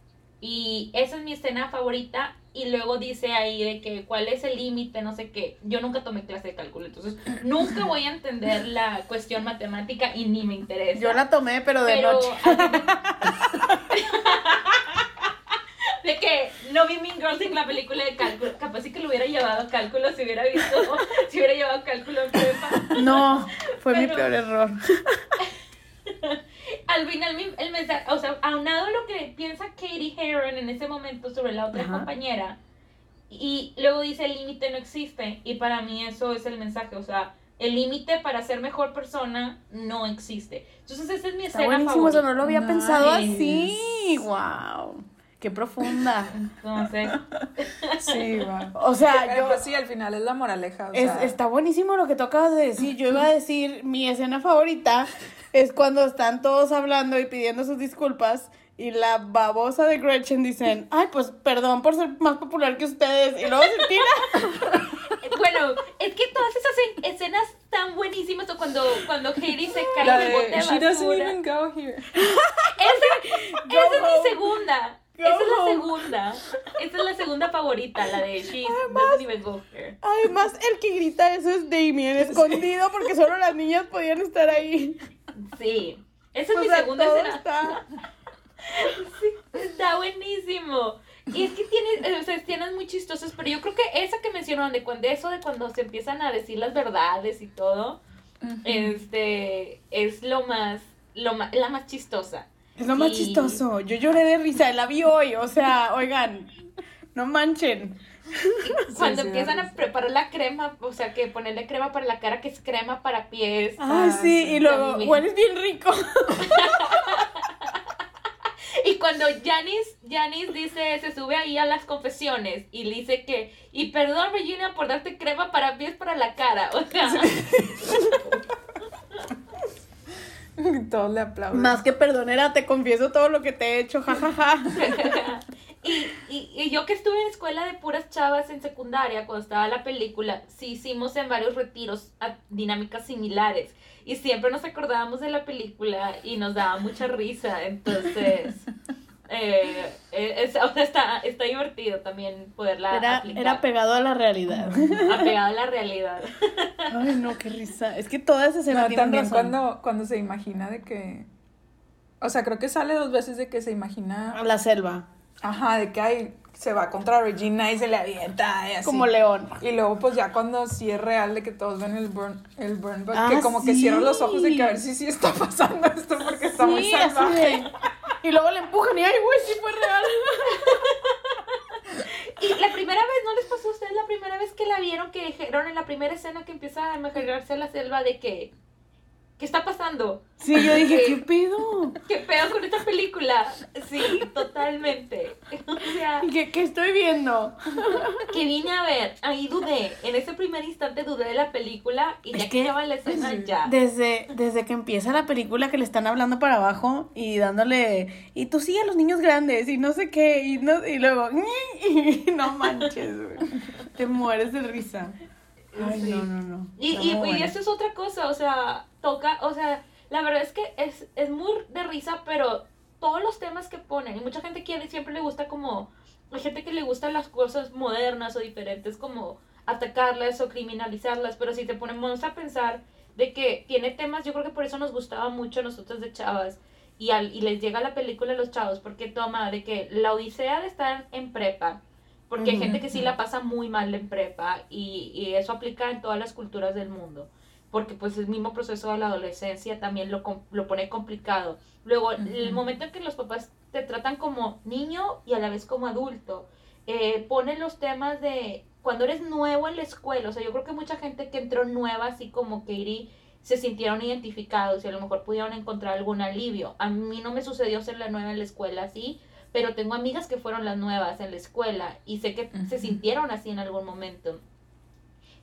Y esa es mi escena favorita. Y luego dice ahí de que cuál es el límite, no sé qué. Yo nunca tomé clase de cálculo, entonces nunca voy a entender la cuestión matemática y ni me interesa. Yo la tomé, pero de Pero noche. de que no vi Mean Girls en la película de cálculo. Capaz sí que lo hubiera llevado a cálculo si hubiera visto, si hubiera llevado cálculo en prepa. No, fue mi peor error. Al final el mensaje, o sea, aunado lo que piensa Katie Heron en ese momento sobre la otra Ajá. compañera, y luego dice el límite no existe, y para mí eso es el mensaje, o sea, el límite para ser mejor persona no existe. Entonces esa es mi Está escena buenísimo, favorita. no lo había Nice. pensado así. Wow. Qué profunda. Entonces, Sí, va. O sea, Pero yo... pues sí, al final es la moraleja. O Es- sea, está buenísimo lo que tú acabas de decir. Yo iba a decir, mi escena favorita es cuando están todos hablando y pidiendo sus disculpas y la babosa de Gretchen dicen, ay, pues perdón por ser más popular que ustedes. Y luego se tira. bueno, es que todas esas en- escenas tan buenísimas o cuando, cuando Heidi se cae la en el bote de de She doesn't basura. even go here. Esa, esa es mi segunda. Go esa es la segunda. Esa es la segunda favorita, la de She doesn't even go here. Además, el que grita eso es Damien, escondido porque solo las niñas podían estar ahí. Sí. Esa es O mi sea, segunda escena. está- Está buenísimo. Y es que tiene, o sea, escenas muy chistosas, pero yo creo que esa que mencionaron de cuando eso de cuando se empiezan a decir las verdades y todo, este es lo más, lo más, la más chistosa. Es lo más Y- chistoso. Yo lloré de risa, la vi hoy. O sea, oigan, no manchen. Cuando sí, empiezan a preparar la crema, o sea, que ponerle crema para la cara, que es crema para pies. Ay, Ah, sí, y luego También. hueles bien rico. Y cuando Janice, Janice dice, se sube ahí a las confesiones y le dice que, y perdón Regina por darte crema para pies para la cara. O sea, Todos le aplauden. Más que perdonera, te confieso todo lo que te he hecho, jajaja. Y, y, y yo que estuve en escuela de puras chavas en secundaria cuando estaba la película, sí hicimos en varios retiros a- dinámicas similares. Y siempre nos acordábamos de la película y nos daba mucha risa. Entonces, eh, eh, es- o sea, está, está divertido también poderla Era, aplicar. era pegado a la realidad. apegado a la realidad. Ay, no, qué risa. Es que toda esa escena No, también razón. cuando, cuando se imagina de que. O sea, creo que sale dos veces de que se imagina. La selva, Ajá, de que ay, se va contra Regina y se le avienta y así. como león. Y luego, pues ya cuando sí es real de que todos ven el burn, el burn book, Ah, que como que cierran los ojos de que a ver si sí está pasando esto porque está muy Sí, salvaje. de- Y luego le empujan y ay, güey, sí fue real. Y la primera vez, ¿no les pasó a ustedes la primera vez que la vieron que dijeron en la primera escena que empieza a imaginarse la selva de que, ¿qué está pasando? Sí, yo dije, Sí. ¿qué pedo? ¿Qué pedo con esta película? Sí, totalmente. O sea, ¿Qué, qué estoy viendo? que vine a ver, ahí dudé, en ese primer instante dudé de la película y Es ya que- que lleva la escena ya. Desde, desde que empieza la película que le están hablando para abajo y dándole, y tú sigue a los niños grandes y no sé qué, y, no, y luego, y no manches, güey. Te mueres de risa. Ay, Sí. no, no, no. Y, y, y eso es otra cosa, o sea, toca, o sea, la verdad es que es, es muy de risa, pero todos los temas que ponen, y mucha gente quiere, siempre le gusta como, hay gente que le gustan las cosas modernas o diferentes, como atacarlas o criminalizarlas, pero si te ponemos a pensar de que tiene temas, yo creo que por eso nos gustaba mucho a nosotros de chavas, y, al, y les llega la película a los chavos, porque toma de que la odisea de estar en prepa, porque hay gente que sí la pasa muy mal en prepa y, y eso aplica en todas las culturas del mundo. Porque pues el mismo proceso de la adolescencia también lo, lo pone complicado. Luego, el Ujú. momento en que los papás te tratan como niño y a la vez como adulto, eh, ponen los temas de cuando eres nuevo en la escuela. O sea, yo creo que mucha gente que entró nueva, así como Katie, se sintieron identificados y a lo mejor pudieron encontrar algún alivio. A mí no me sucedió ser la nueva en la escuela así, pero tengo amigas que fueron las nuevas en la escuela y sé que se sintieron así en algún momento.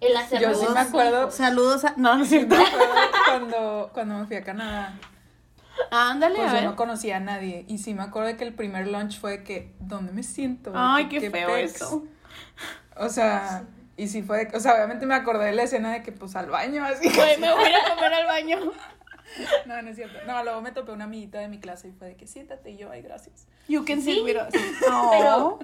El hacer Yo sí me acuerdo- hijos. Saludos a... No, no es cierto. Me acuerdo cuando, cuando me fui a Canadá, Ándale, pues a yo ver. no conocía a nadie. Y sí me acuerdo de que el primer lunch fue de que, ¿dónde me siento? Ay, qué feo pex? eso. O sea, y sí fue, de que- o sea, obviamente me acordé de la escena de que pues al baño, así. Güey, me voy a comer al baño. No, no es cierto. No, luego me topé una amiguita de mi clase y fue de que siéntate y yo, ay, gracias. You can sit Sí, with us. Pero,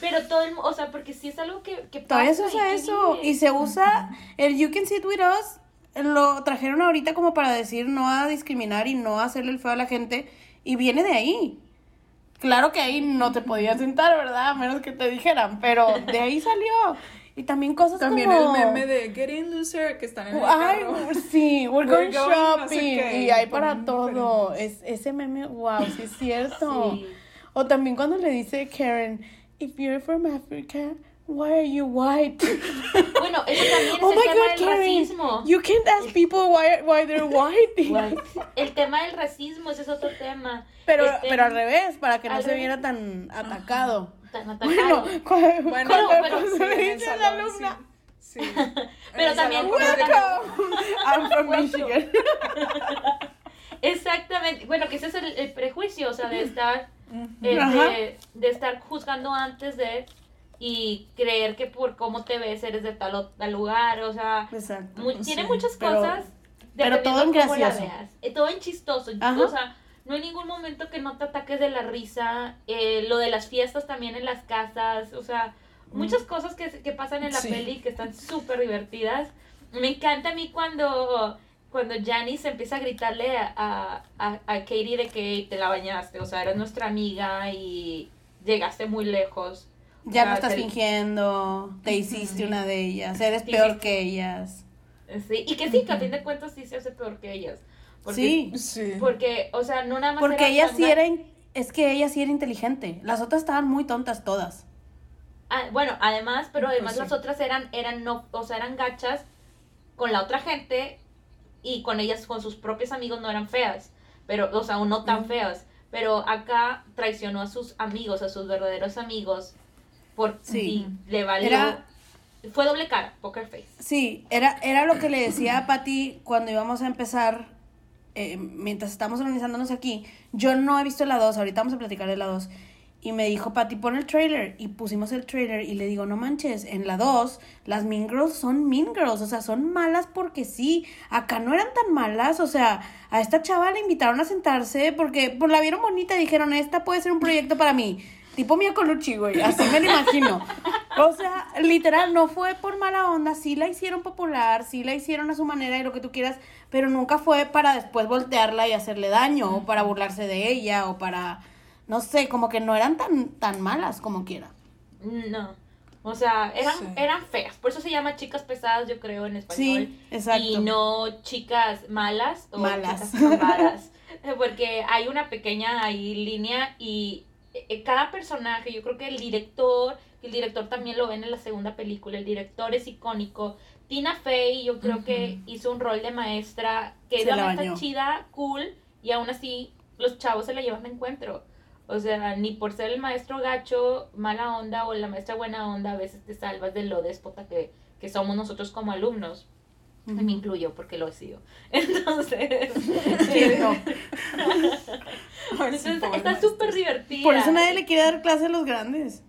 pero todo el, o sea, porque sí es algo que, que Todavía se pasa usa y eso. vive. Y se usa el You Can Sit With Us. Lo trajeron ahorita como para decir no a discriminar y no a hacerle el feo a la gente. Y viene de ahí. Claro que ahí no te podías sentar, ¿verdad? A menos que te dijeran. Pero de ahí salió. Y también cosas También como... el meme de Get in Loser que están en el Ay, carro. sí, we're We're going going shopping. no sé y hay para todo. Es, ese meme, wow, sí es cierto. Sí. O también cuando le dice Karen, if you're from Africa, Why are you white? Bueno, eso también es oh el my tema god, del Karen. racismo. You can't ask people why, why they're white. El tema del racismo, ese es otro tema. Pero, Este, pero al revés, para que no se viera tan atacado. tan Bueno, atacado. Bueno, cuando pero se sí, el dice la alumna, sí. Pero el también Welcome, I'm from Michigan. Exactamente. Bueno, que ese es el, el prejuicio, o sea, de estar, Eh, Ajá. de, de estar juzgando antes de y creer que por cómo te ves eres de tal o tal lugar, o sea, Exacto. mu- tiene Sí, muchas pero- cosas. pero todo en gracioso. Eh, todo en chistoso. Ajá. O sea, no hay ningún momento que no te ataques de la risa. eh, lo de las fiestas también en las casas. O sea, muchas cosas que, que pasan en la Sí. peli que están súper divertidas. Me encanta a mí cuando, cuando Janice empieza a gritarle a, a, a, a Katie de que te la bañaste. O sea, eres nuestra amiga y llegaste muy lejos. O Ya sea, no estás te- fingiendo, te hiciste una de ellas, eres Sí, peor sí. que ellas. Sí, y que sí, que a fin de cuentas sí se hace peor que ellas. Porque, Sí, Sí. Porque, o sea, no nada más. porque ella sí era, es que ella sí era inteligente. Las otras estaban muy tontas todas. Ah, bueno, además, pero Pues además sí. las otras eran, eran no, o sea, eran gachas con la otra gente y con ellas, con sus propios amigos no eran feas, pero, o sea, no tan feas. Pero acá traicionó a sus amigos, a sus verdaderos amigos, por Sí. y le valió. Era- Fue doble cara, poker face. Sí, era, era lo que le decía a Pati cuando íbamos a empezar, eh, mientras estábamos organizándonos aquí. Yo no he visto la 2, ahorita vamos a platicar de la 2. Y me dijo, Pati, pon el trailer. Y pusimos el trailer y le digo, no manches, en la 2 las Mean Girls son Mean Girls, o sea, son malas porque sí. Acá no eran tan malas, o sea, a esta chava la invitaron a sentarse porque pues, la vieron bonita y dijeron, esta puede ser un proyecto para mí. Tipo Mia Colucci, güey, así me lo imagino. O sea, literal, no fue por mala onda, sí la hicieron popular, sí la hicieron a su manera y lo que tú quieras, pero nunca fue para después voltearla y hacerle daño, o para burlarse de ella, o para, no sé, como que no eran tan, tan malas como quiera. No. O sea, eran, Sí. eran feas. Por eso se llama chicas pesadas, yo creo, en español. Sí, exacto. Y no chicas malas o Malas. chicas malvadas. Porque hay una pequeña ahí línea y eh, cada personaje, yo creo que el director, el director también lo ven en la segunda película, el director es icónico. Tina Fey, yo creo que hizo un rol de maestra que es chida, cool, y aún así los chavos se la llevan de encuentro. O sea, ni por ser el maestro gacho, mala onda, o la maestra buena onda, a veces te salvas de lo déspota que, que somos nosotros como alumnos. Y me incluyo porque lo he sido. Entonces, ¿Quién no? Ay, sí, entonces está súper divertida. Por eso nadie le quiere dar clase a los grandes.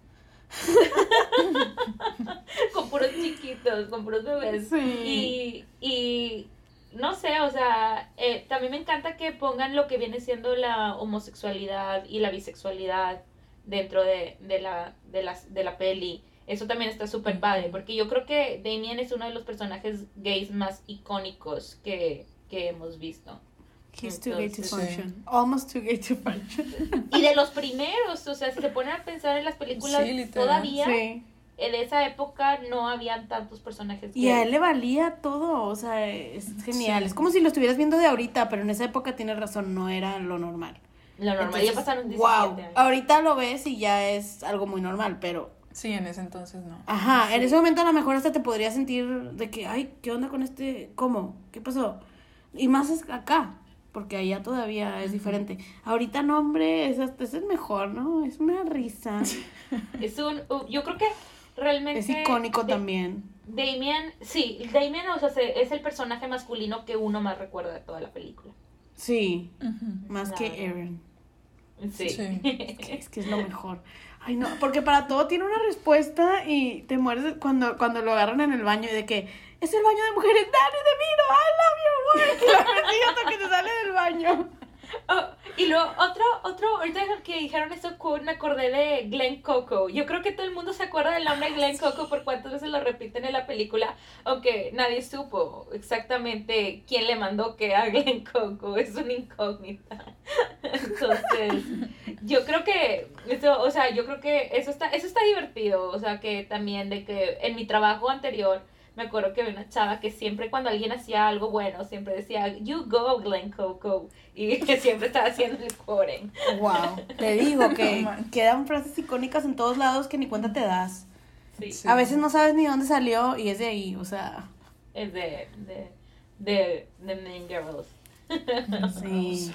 Con puros chiquitos, con puros bebés. Sí. Y, y no sé, o sea, eh, también me encanta que pongan lo que viene siendo la homosexualidad y la bisexualidad dentro de, de, la, de, las, de la peli. Eso también está súper padre, porque yo creo que Damien es uno de los personajes gays más icónicos que, que hemos visto. He's too gay to function. Almost too gay to function. Y de los primeros, o sea, si se ponen a pensar en las películas, Sí, todavía Sí. En esa época no habían tantos personajes Y a él le valía todo, o sea, es genial. Sí. Es como si lo estuvieras viendo de ahorita, pero en esa época tienes razón, no era lo normal. Lo normal, Entonces, ya pasaron 17 wow, años. ahorita lo ves y ya es algo muy normal, pero Sí, en ese entonces no. ajá, en ese momento a lo mejor hasta te podría sentir de que, ay, ¿qué onda con este? ¿Cómo? ¿Qué pasó? Y más es acá, porque allá todavía es diferente. Ahorita no, hombre, es, es el mejor, ¿no? Es una risa. Es un, yo creo que realmente... es icónico también. Damien, sí, Damien, o sea, se- es el personaje masculino que uno más recuerda de toda la película. Sí, más que. Aaron. Sí. Sí. Es que, es que es lo mejor. Ay, no, porque para todo tiene una respuesta y te mueres cuando, cuando lo agarran en el baño y de que es el baño de mujeres, dale de mí, no, I love your work. Y la hasta que te sale del baño. Oh, y luego, otro, otro, ahorita que dijeron eso, quote, me acordé de Glenn Coco. Yo creo que todo el mundo se acuerda del nombre de Glenn Coco por cuántas veces lo repiten en la película, aunque nadie supo exactamente quién le mandó que a Glenn Coco. Es una incógnita. Entonces, yo creo que eso, o sea, yo creo que eso está, eso está divertido. O sea, que también de que en mi trabajo anterior me acuerdo que había una chava que siempre cuando alguien hacía algo bueno, siempre decía, you go, Glenn Coco. Y que siempre estaba haciendo el quoting. Wow. Te digo que No quedan frases icónicas en todos lados que ni cuenta te das. Sí. Sí. A veces no sabes ni dónde salió y es de ahí, o sea, Es de, de, de, de Mean Girls. sí.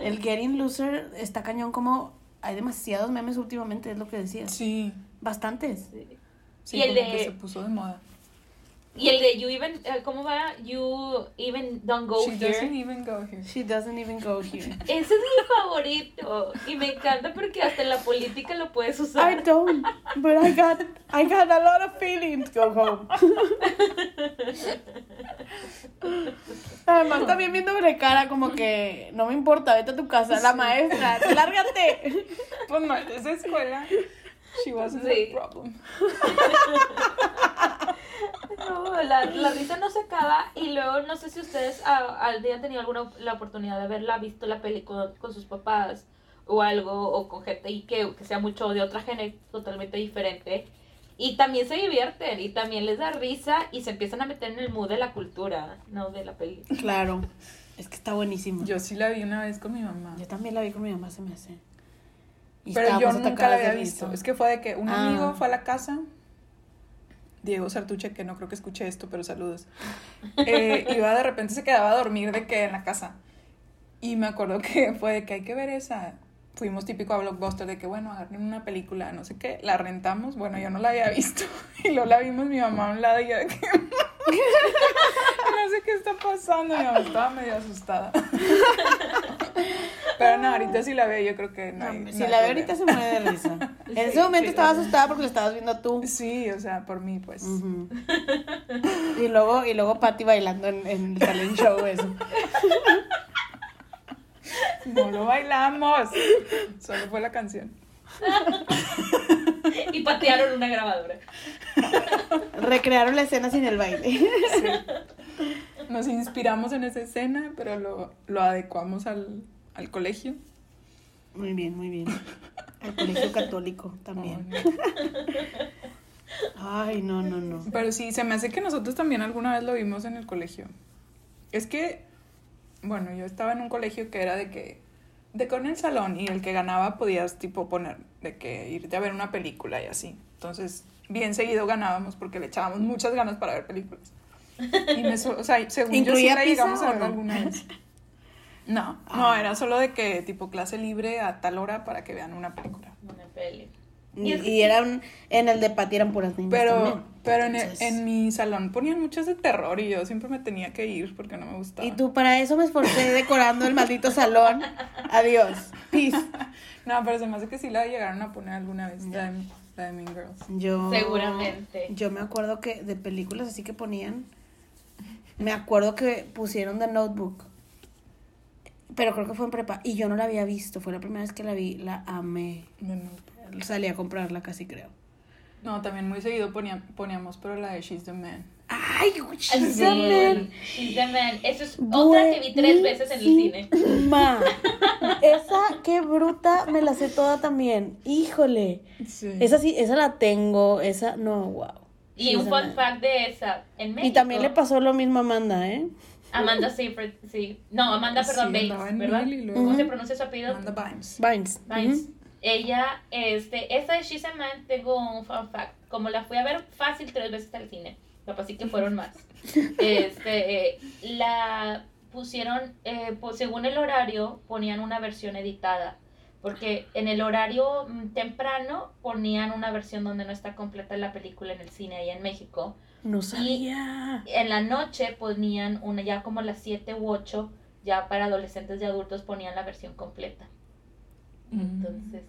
El Getting Loser está cañón como hay demasiados memes últimamente, es lo que decías. Sí. Bastantes. Sí. Sí, Y el como que de- se puso de moda. Y el de You Even, eh, ¿cómo va? You Even Don't Go She Here. doesn't even go here. She doesn't even go here. Ese es mi favorito. Y me encanta porque hasta en la política lo puedes usar. I don't, but I got, I got a lot of feelings. Go home. Además, también viendo cara como que no me importa, vete a tu casa, la maestra, lárgate. Pues no, esa escuela. She wasn't Sí. a problem. No, la, la risa no se acaba y luego no sé si ustedes al día han tenido alguna la oportunidad de haberla visto la película con sus papás o algo o con gente y que, que sea mucho de otra gente totalmente diferente y también se divierten y también les da risa y se empiezan a meter en el mood de la cultura, no de la película. Claro, es que está buenísimo. Yo, Yo sí la vi una vez con mi mamá. también la vi con mi mamá, se me hace. Y Pero yo nunca la había visto. Es que fue de que un Ah. amigo fue a la casa. Diego Sartuche, que no creo que escuche esto, pero saludos. Eh, iba de repente se quedaba a dormir de que en la casa. Y me acuerdo que fue de que hay que ver esa. Fuimos típico a Blockbuster de que, bueno, agarren una película, no sé qué. La rentamos. Bueno, yo no la había visto. Y luego la vimos mi mamá a un lado y yo de que. no sé qué está pasando. Mi mamá estaba medio asustada. Pero no, ahorita sí la veo, yo creo que no hay. si no hay la ve problema. ahorita se muere de risa. En ese momento sí, estaba asustada porque lo estabas viendo tú. Sí, o sea, por mí, pues. Y luego, y luego Patty bailando en, en el talent show, eso. No lo bailamos. Solo fue la canción. Y patearon una grabadora. Recrearon la escena sin el baile. Sí. Nos inspiramos en esa escena, pero lo, lo adecuamos al, al colegio. Muy bien, muy bien. Al colegio católico también. Ay, no, no, no. Pero sí, se me hace que nosotros también alguna vez lo vimos en el colegio. Es que, bueno, yo estaba en un colegio que era de que, de con el salón y el que ganaba podías tipo poner, de que irte a ver una película y así. Entonces, bien seguido ganábamos porque le echábamos muchas ganas para ver películas. Y me, o sea, según yo sí ¿Incluía la llegamos a ver alguna vez. No, no, Ah. era solo de que tipo clase libre a tal hora para que vean una película. Una peli. Y, y eran, en el de Patty eran puras niñas Pero, también. pero en, el- Entonces- en mi salón ponían muchas de terror y yo siempre me tenía que ir porque no me gustaba. Y tú, para eso me esforcé decorando el maldito salón. Adiós. Peace. No, pero se me hace que sí la llegaron a poner alguna vez, la de, la de Mean Girls. Yo. Seguramente. Yo me acuerdo que de películas así que ponían. Me acuerdo que pusieron The Notebook. Pero creo que fue en prepa. Y yo no la había visto. Fue la primera vez que la vi. La amé. No, no. Salí a comprarla casi creo. No, también muy seguido ponía- poníamos, pero la de She's the Man. Ay, Sí, she's a man. She's the man. Eso es otra que vi tres veces en el cine. Ma, esa, qué bruta, me la sé toda también. Híjole. Sí. Esa sí, esa la tengo. Esa, no, wow. Y un fun fact de esa. En México. Y también le pasó lo mismo a Amanda, ¿eh? Amanda Seyfried, sí. No, Amanda, perdón, Sí, en ¿verdad? luego- ¿Cómo se pronuncia su apellido? Amanda Bynes. Ujú. Ella, este, esta de She's a Man, tengo un fun fact. Como la fui a ver fácil tres veces al cine, capaz sí que fueron más. Este, eh, la pusieron, eh, pues, según el horario, ponían una versión editada. Porque en el horario mm, temprano ponían una versión donde no está completa la película en el cine ahí en México. No sabía. En la noche ponían una, ya como las 7 u 8, ya para adolescentes y adultos ponían la versión completa. Entonces,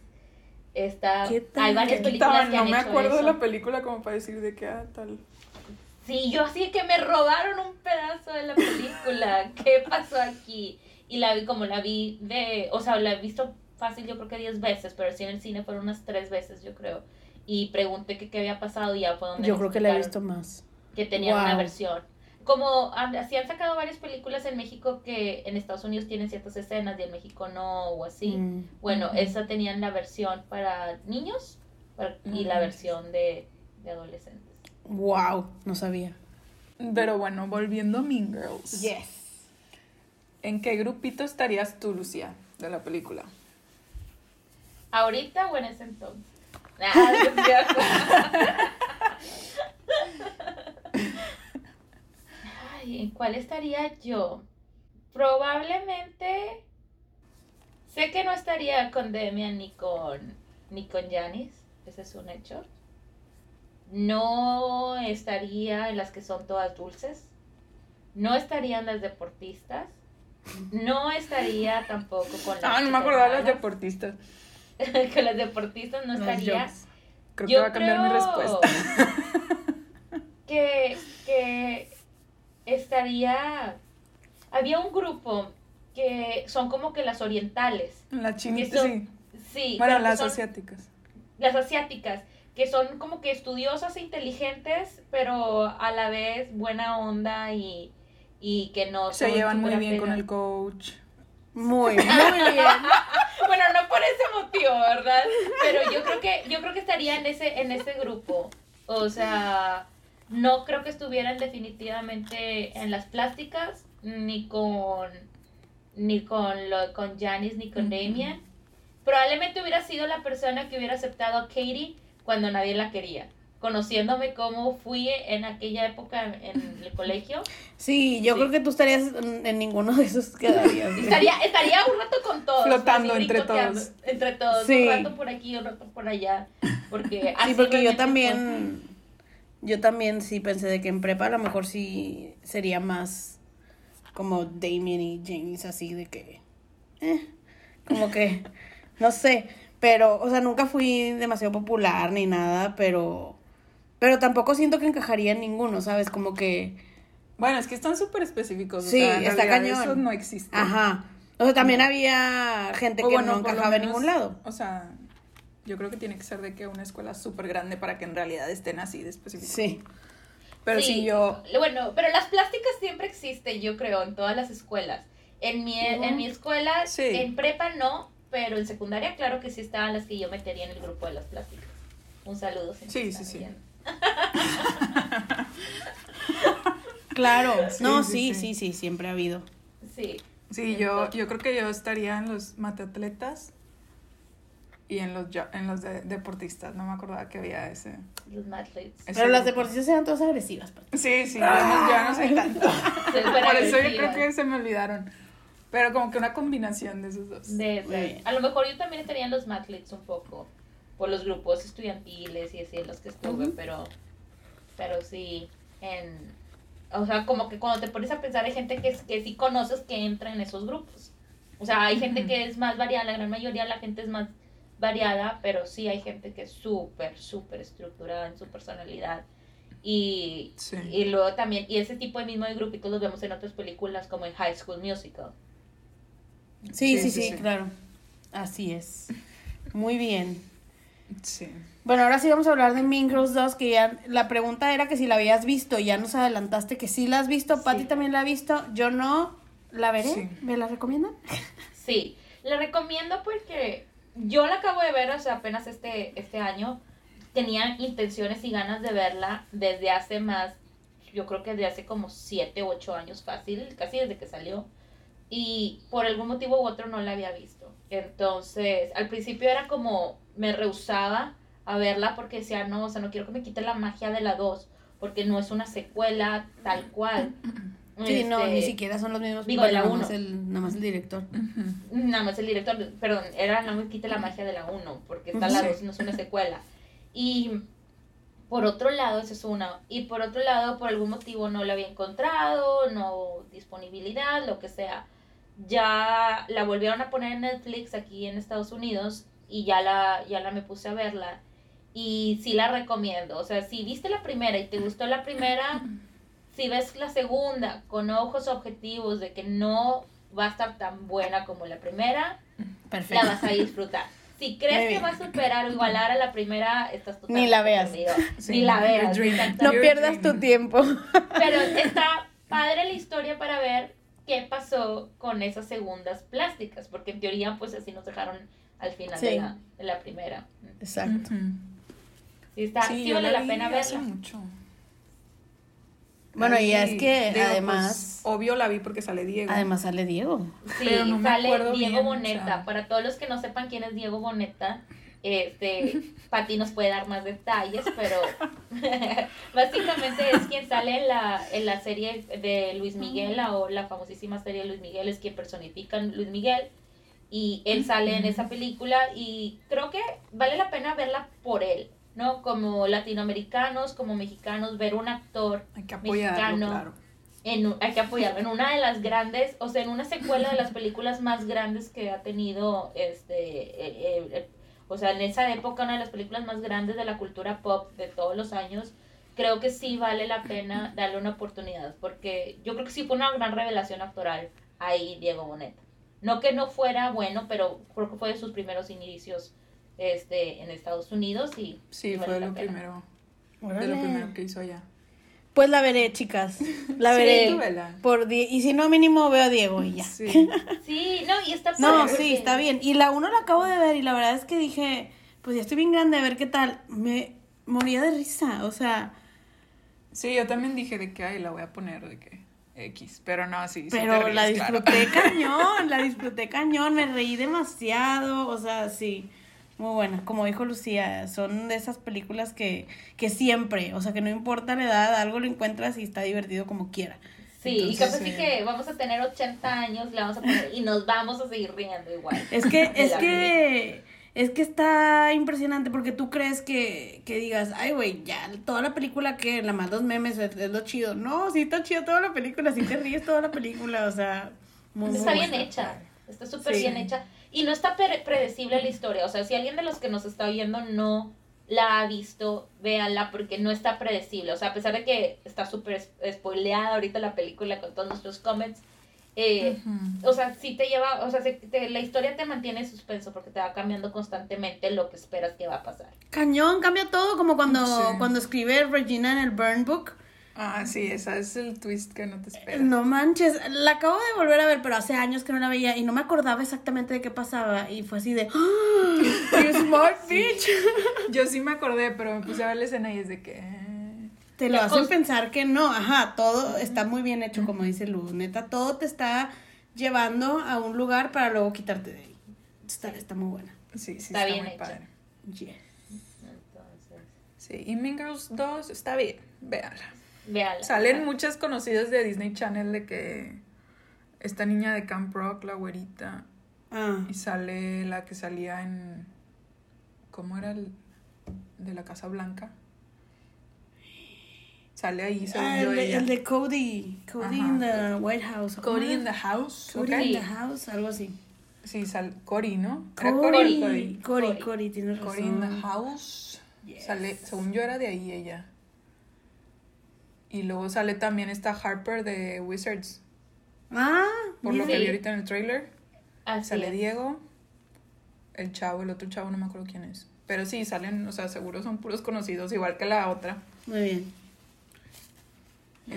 está, ¿Qué tal? hay varias ¿Qué películas que No han me hecho acuerdo de la película como para decir de qué ah, tal. Sí, yo así que me robaron un pedazo de la película. ¿Qué pasó aquí? Y la vi como la vi de, o sea, la he visto fácil yo creo que 10 veces, pero sí en el cine fueron unas 3 veces yo creo. Y pregunté que qué había pasado y ya fue donde Yo creo que la he visto más. que tenían Wow. una versión. Como así han sacado varias películas en México que en Estados Unidos tienen ciertas escenas y en México no o así. Mm. Bueno, esa tenían la versión para niños para- y la versión de, de adolescentes. Wow, no sabía. Pero bueno, volviendo a Mean Girls. Yes. ¿En qué grupito estarías tú, Lucía, de la película? ¿Ahorita o en ese entonces? Ay, ¿En cuál estaría yo? Probablemente. Sé que no estaría con Demian ni con, ni con Janice. Ese es un hecho. No estaría en las que son todas dulces. No estarían las deportistas. No estaría tampoco con las. Ah, no me acordaba de las deportistas. con las deportistas no Los estaría. jokes. Creo Yo que va a cambiar mi respuesta. Que, que estaría. Había un grupo que son como que las orientales. La que chinita, son- sí. Sí, Bueno, las asiáticas. las asiáticas, que son como que estudiosas e inteligentes, pero a la vez buena onda y, y que no Se llevan muy bien con el coach. Muy, muy bien. Por ese motivo, ¿verdad? Pero yo creo que yo creo que estaría en ese en ese grupo. O sea, no creo que estuvieran definitivamente en las plásticas ni con ni con lo con Janice ni con. Damien. Probablemente hubiera sido la persona que hubiera aceptado a Katie cuando nadie la quería. Conociéndome cómo fui en aquella época en, el colegio, Sí, yo Sí. creo que tú estarías en, ninguno de esos quedarías. estaría, estaría un rato con todos. Flotando así entre todos. Entre todos, Sí. un rato por aquí, un rato por allá. Porque así Sí, porque yo también, yo también sí pensé de que en prepa a lo mejor sí sería más como Damien y James, así de que, eh, como que, no sé, pero, o sea, nunca fui demasiado popular ni nada, pero, pero tampoco siento que encajaría en ninguno, ¿sabes? Como que, Bueno, es que están súper específicos. o Sí, sea, en está cañón. Eso no existe. ajá, o sea, también había gente O que bueno, no encajaba en ningún lado. O sea, yo creo que tiene que ser de que una escuela súper grande para que en realidad estén así de específicos. Sí, Pero sí, yo. Bueno, pero las plásticas siempre existen, yo creo, en todas las escuelas. En mi, en mi escuela, Sí. en prepa no, pero en secundaria claro que sí estaban las que yo metería en el grupo de las plásticas. Un saludo. si Sí, están sí, sí. claro, Sí, no, sí, sí, sí. sí, sí, siempre ha habido. Sí. Sí, yo, yo creo que yo estaría en los mateatletas y en los, en los de- deportistas. No me acordaba que había ese. Los mathletes. ese Pero las deportistas eran todas agresivas. Pati. Sí, sí, yo no, yo no soy tanto. Súper Por eso yo creo que se me olvidaron. Pero como que una combinación de esos dos. De- de- a lo mejor yo también estaría en los mathletes un poco, por los grupos estudiantiles y así en los que estuve, pero, pero sí, en, o sea, como que cuando te pones a pensar hay gente que, que sí conoces que entra en esos grupos. O sea, hay gente que es más variada, la gran mayoría de la gente es más variada, pero sí hay gente que es súper, súper estructurada en su personalidad. Y, Sí. y luego también, y ese tipo de mismo de grupitos los vemos en otras películas como en High School Musical. Sí, Sí, sí, sí, sí, sí. claro. Así es. Muy bien. Sí. Bueno, ahora sí vamos a hablar de Mean Girls 2, que ya la pregunta era que si la habías visto, ya nos adelantaste que sí la has visto, Patty Sí. también la ha visto, yo no, la veré, Sí. ¿me la recomiendan? Sí, la recomiendo porque yo la acabo de ver, o sea, apenas este, este año. Tenía intenciones y ganas de verla desde hace más, yo creo que desde hace como 7 u 8 años fácil, casi desde que salió. Y por algún motivo u otro no la había visto. Entonces, al principio era como, me rehusaba a verla porque decía, no, o sea, no quiero que me quite la magia de la 2, porque no es una secuela tal cual. Sí, no, Este, ni siquiera son los mismos, digo, bueno, la nada uno. más el, nada más el director. Nada más el director, perdón, era no me quite la magia de la 1, porque está la Sí. 2, no es una secuela. Y por otro lado, esa es una. Y por otro lado, por algún motivo no la había encontrado, no disponibilidad, lo que sea. Ya la volvieron a poner en Netflix aquí en Estados Unidos y ya la, ya la me puse a verla. Y sí la recomiendo. O sea, si viste la primera y te gustó la primera, si ves la segunda con ojos objetivos de que no va a estar tan buena como la primera, Perfecto. la vas a disfrutar. Si crees que va a superar o igualar a la primera, estás totalmente Ni la veas. Sí, Ni la veas. No pierdas tu tiempo. Pero está padre la historia para ver qué pasó con esas segundas plásticas, porque en teoría pues así nos dejaron al final Sí. de, la, de la primera. Exacto. Sí, está, sí, vale la pena hace verla. mucho. Bueno, y es que digo, además, pues, obvio la vi porque sale Diego. además sale Diego. Sí, Pero no me sale Diego bien, o Boneta. sea. Para todos los que no sepan quién es Diego Boneta, Este, Pati nos puede dar más detalles, pero básicamente es quien sale en la, en la serie de Luis Miguel, la, o la famosísima serie de Luis Miguel, es quien personifica a Luis Miguel. Y él sale en esa película y creo que vale la pena verla por él, ¿no? Como latinoamericanos, como mexicanos, ver un actor Hay que apoyarlo, mexicano claro. en, hay que apoyarlo en una de las grandes, o sea, en una secuela de las películas más grandes que ha tenido, este, eh, eh, eh, o sea, en esa época una de las películas más grandes de la cultura pop de todos los años, creo que sí vale la pena darle una oportunidad, porque yo creo que sí fue una gran revelación actoral ahí Diego Boneta. No que no fuera bueno, pero creo que fue de sus primeros inicios este, en Estados Unidos y Sí, vale fue lo pena. primero, de lo primero que hizo allá. Pues la veré, chicas. La Sí, veré. vela. por Die- y si no, mínimo veo a Diego y ya. Sí. Sí, no, y está No, sí, está bien. Y la uno la acabo de ver y la verdad es que dije, pues ya estoy bien grande, a ver qué tal. Me moría de risa, o sea, Sí, yo también dije de que, ay, la voy a poner de que X, pero no, sí. pero ríes, la claro. disfruté cañón, la disfruté cañón, me reí demasiado, o sea, sí. Muy buena, como dijo Lucía, son de esas películas que, que siempre, o sea, que no importa la edad, algo lo encuentras y está divertido como quiera. Sí, y Entonces, capaz sí sí. que vamos a tener 80 años, le vamos a poner y nos vamos a seguir riendo igual. Es que, es que, es que está impresionante porque tú crees que, que digas, ay, güey, ya, toda la película que, la más los memes es, es lo chido. No, sí está chido toda la película, sí te ríes toda la película, o sea, muy, muy Está bien buena. hecha, está súper Sí. bien hecha. Y no está pre- predecible la historia. O sea, si alguien de los que nos está viendo no la ha visto, véanla porque no está predecible. O sea, a pesar de que está súper spoileada ahorita la película con todos nuestros comments, eh, o sea, sí te lleva, o sea, se- te- la historia te mantiene en suspenso porque te va cambiando constantemente lo que esperas que va a pasar. Cañón, cambia todo, como cuando, Sí. cuando escribe Regina en el Burn Book. Ah, sí, esa es el twist que no te esperas. No manches, la acabo de volver a ver, pero hace años que no la veía y no me acordaba exactamente de qué pasaba. Y fue así de, ¡Ah! ¡You smart bitch! Yo sí me acordé, pero me puse a ver la escena y es de que... Te lo hacen pensar que no, ajá, todo está muy bien hecho, como dice Lu, neta, todo te está llevando a un lugar para luego quitarte de ahí. Está, está muy buena. Sí, sí, Está está, bien muy hecha. padre. Yes. Entonces, Sí, y Mean Girls 2 está bien, véanla. véanla. Salen muchas conocidas de Disney Channel de que esta niña de Camp Rock, la güerita, Ah, y sale la que salía en... ¿Cómo era el de la Casa Blanca? Sale ahí, según Ah, yo, el, de, ella. el de Cody, Cody Ajá. in the White House. ¿o cómo Cody era? in the House, Cody ¿ok? in the House, algo así. Sí, sal... Cory, ¿no? Era Cory, Cory, Cory, Cory. Tienes Cory in the razón. House. Yes. Sale, según yo era de ahí ella. Y luego sale también esta Harper de Wizards. Ah, Por lo que vi ahorita en el trailer. Así Sale es. Diego. El chavo, el otro chavo, no me acuerdo quién es. Pero sí, salen, o sea, seguro son puros conocidos, igual que la otra. Muy bien.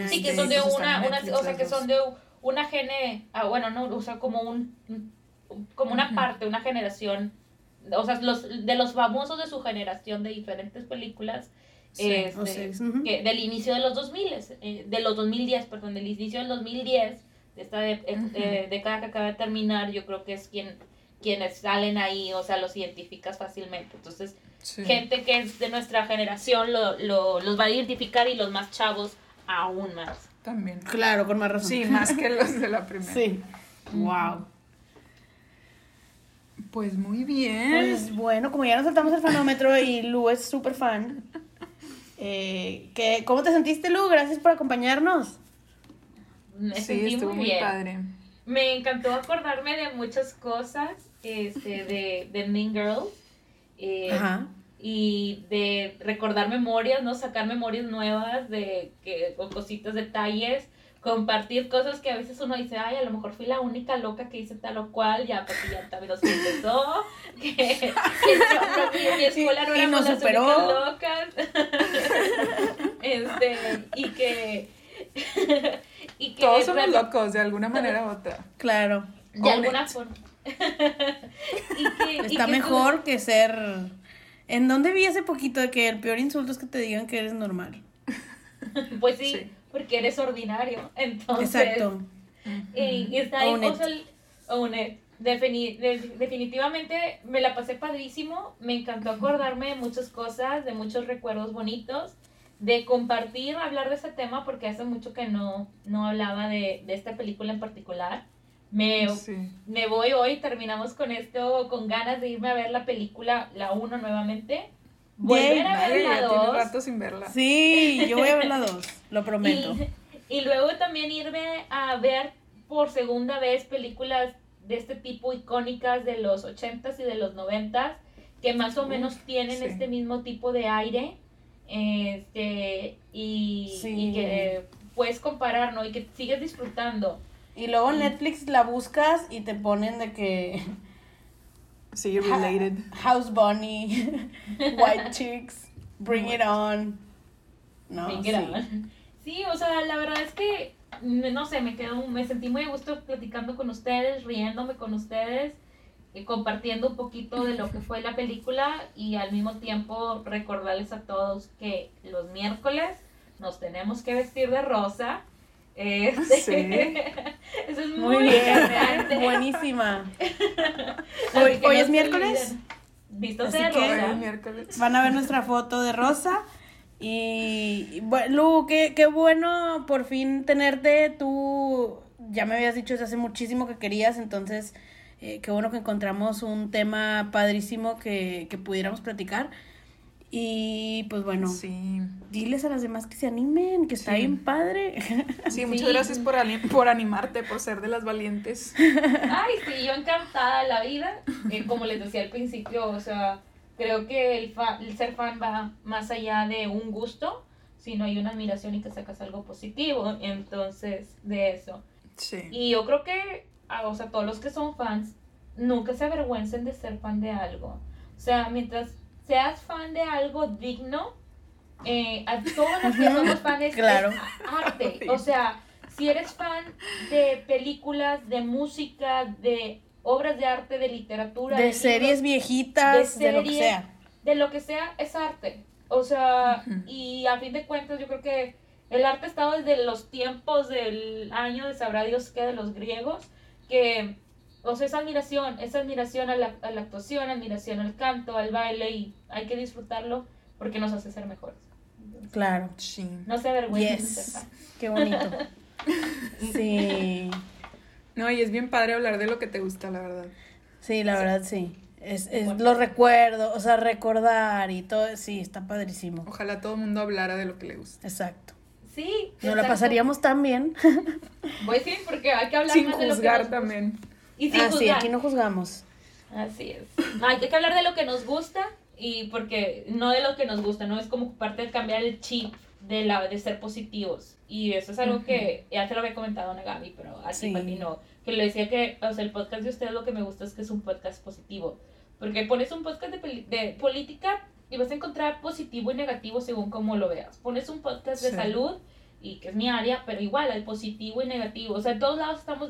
Sí, que Este, son de una, una o sea, que son de una gene, ah, bueno, no, o sea, como un, como una Ujú. parte, una generación, o sea, los, de los famosos de su generación de diferentes películas, Sí, este, o sea, es- ujú. que del inicio de los 2000, eh, de los 2010, perdón, del inicio del 2010, de esta de- eh, Ujú. eh, década que acaba de terminar, yo creo que es quien quienes salen ahí, o sea, los identificas fácilmente. Entonces, Sí. gente que es de nuestra generación lo, lo- los va a identificar y los más chavos aún más. También. Claro, con más razón. Sí, más que los de la primera. Sí. Wow. Pues muy bien. Pues bueno, como ya nos saltamos el fanómetro y Lu es súper fan. Eh, ¿qué- ¿Cómo te sentiste, Lu? Gracias por acompañarnos. Me sí, sentí estuvo muy bien. padre. Me encantó acordarme de muchas cosas este, de, de Mean Girls. eh, Ajá. Y de recordar memorias, ¿no? Sacar memorias nuevas de que, o cositas, detalles, compartir cosas que a veces uno dice, ay, a lo mejor fui la única loca que hice tal o cual, ya porque ya también nos empezó, que, que yo- no, mi, mi escuela no superó. únicas locas, este, y que, y que Todos somos realmente- locos de alguna manera u otra. Claro. de Own alguna it. forma. y que, y Está que mejor que ser. ¿En dónde vi hace poquito de que el peor insulto es que te digan que eres normal? Pues sí, Sí. porque eres ordinario. Entonces, Exacto. Y, y está ahí, defini- de- definitivamente me la pasé padrísimo. Me encantó acordarme de muchas cosas, de muchos recuerdos bonitos, de compartir, hablar de ese tema, porque hace mucho que no, no hablaba de, de esta película en particular. Me, Sí. me voy hoy, terminamos con esto, con ganas de irme a ver la película, la 1 nuevamente. Volver Yay, a ver la ya tiene 2. rato sin verla. Sí, yo voy a ver la dos, lo prometo. Y, y luego también irme a ver por segunda vez películas de este tipo icónicas de los 80s y de los 90s, que más o Uf, menos tienen sí. este mismo tipo de aire. Este, y, Sí. y que puedes comparar, ¿no? Y que sigues disfrutando. Y luego en Netflix la buscas y te ponen de que Sí, related. House Bunny, White Chicks, Bring It On. No, Bring sí. on. Sí, o sea, la verdad es que, no sé, me quedo, me sentí muy a gusto platicando con ustedes, riéndome con ustedes, y compartiendo un poquito de lo que fue la película y al mismo tiempo recordarles a todos que los miércoles nos tenemos que vestir de rosa. Este, Sí. Eso es muy, Muy bien, buenísima. Hoy, que hoy no es miércoles, de rosa. miércoles. van a ver nuestra foto de Rosa. Y, y bueno, Lu, qué, qué bueno por fin tenerte. Tú ya me habías dicho desde hace muchísimo que querías, entonces eh, qué bueno que encontramos un tema padrísimo que, que pudiéramos platicar. Y pues bueno, Sí. diles a las demás que se animen, que está Sí. bien padre. Sí, muchas Sí. gracias por, por animarte, por ser de las valientes. Ay, sí, yo encantada de la vida. Eh, como les decía al principio, o sea, creo que el, fa- el ser fan va más allá de un gusto, sino hay una admiración y que sacas algo positivo. Entonces, de eso. Sí. Y yo creo que, ah, o sea, todos los que son fans, nunca se avergüencen de ser fan de algo. O sea, mientras seas fan de algo digno, eh, a todos los que somos fans Claro. es arte. O sea, si eres fan de películas, de música, de obras de arte, de literatura, De series viejitas, de, de lo que sea. de lo que sea, es arte. O sea, y a fin de cuentas yo creo que el arte ha estado desde los tiempos del año de sabrá Dios qué de los griegos, que, o sea, esa admiración, esa admiración a la, a la actuación, admiración al canto, al baile, y hay que disfrutarlo porque nos hace ser mejores. Claro. Sí. No se avergüencen Yes. Qué bonito. Sí. No, y es bien padre hablar de lo que te gusta, la verdad. Sí, la verdad sí. Es, es Bueno. los recuerdos, o sea, recordar y todo, sí, está padrísimo. Ojalá todo el mundo hablara de lo que le gusta. Exacto. Sí. Nos la pasaríamos tan bien. Pues sí, porque hay que hablar Sin más de lo que juzgar nos gusta. Y sin Ah, sí, juzgar. aquí no juzgamos. Así es. Hay que hablar de lo que nos gusta y porque no de lo que nos gusta, no es como parte de cambiar el chip de la de ser positivos. Y eso es algo que ya te lo había comentado a Gaby, pero así Sí. para ti no. Que le decía que, o sea, el podcast de ustedes lo que me gusta es que es un podcast positivo. Porque pones un podcast de, de política y vas a encontrar positivo y negativo según cómo lo veas. Pones un podcast de Sí. salud y que es mi área, pero igual hay positivo y negativo. O sea, en todos lados estamos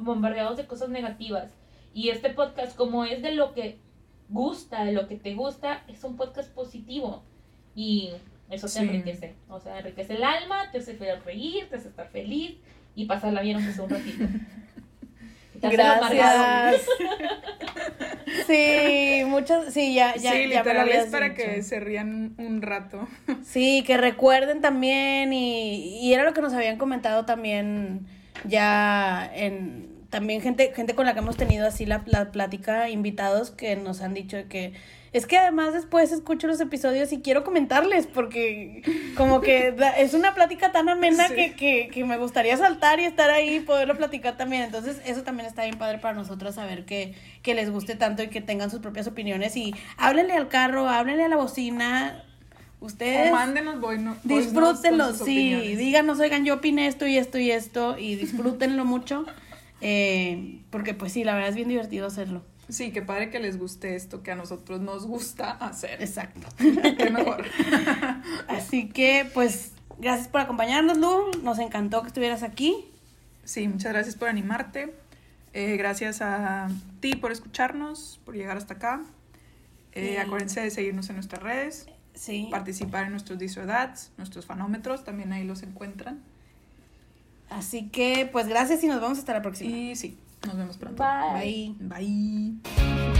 bombardeados de cosas negativas. Y este podcast, como es de lo que gusta, de lo que te gusta, es un podcast positivo. Y eso te Sí. enriquece. O sea, enriquece el alma, te hace reír, te hace estar feliz y pasarla bien aunque sea un ratito. Gracias. Sí, muchas, sí, ya, ya, sí, ya literal es para dicho. que se rían un rato. Sí, que recuerden también y, y era lo que nos habían comentado también ya en también gente gente con la que hemos tenido así la, la plática invitados que nos han dicho que es que además después escucho los episodios y quiero comentarles porque como que es una plática tan amena Sí. que, que, que me gustaría saltar y estar ahí y poderlo platicar también. Entonces eso también está bien padre para nosotros saber que, que les guste tanto y que tengan sus propias opiniones y háblenle al carro, háblenle a la bocina. Ustedes O mándenos voy, no, disfrútenlo, sí, opiniones. díganos, oigan, yo opiné esto y esto y esto y disfrútenlo mucho, eh, porque pues sí, la verdad es bien divertido hacerlo. Sí, qué padre que les guste esto que a nosotros nos gusta hacer. Exacto. Qué mejor. Así que pues gracias por acompañarnos, Lu, nos encantó que estuvieras aquí. Sí, muchas gracias por animarte. Eh, gracias a ti por escucharnos, por llegar hasta acá. Eh, Acuérdense de seguirnos en nuestras redes, Sí. participar en nuestros Disordats, nuestros fanómetros, también ahí los encuentran. Así que pues gracias y nos vemos hasta la próxima. Y sí, Nos vemos pronto. Bye. Bye. Bye.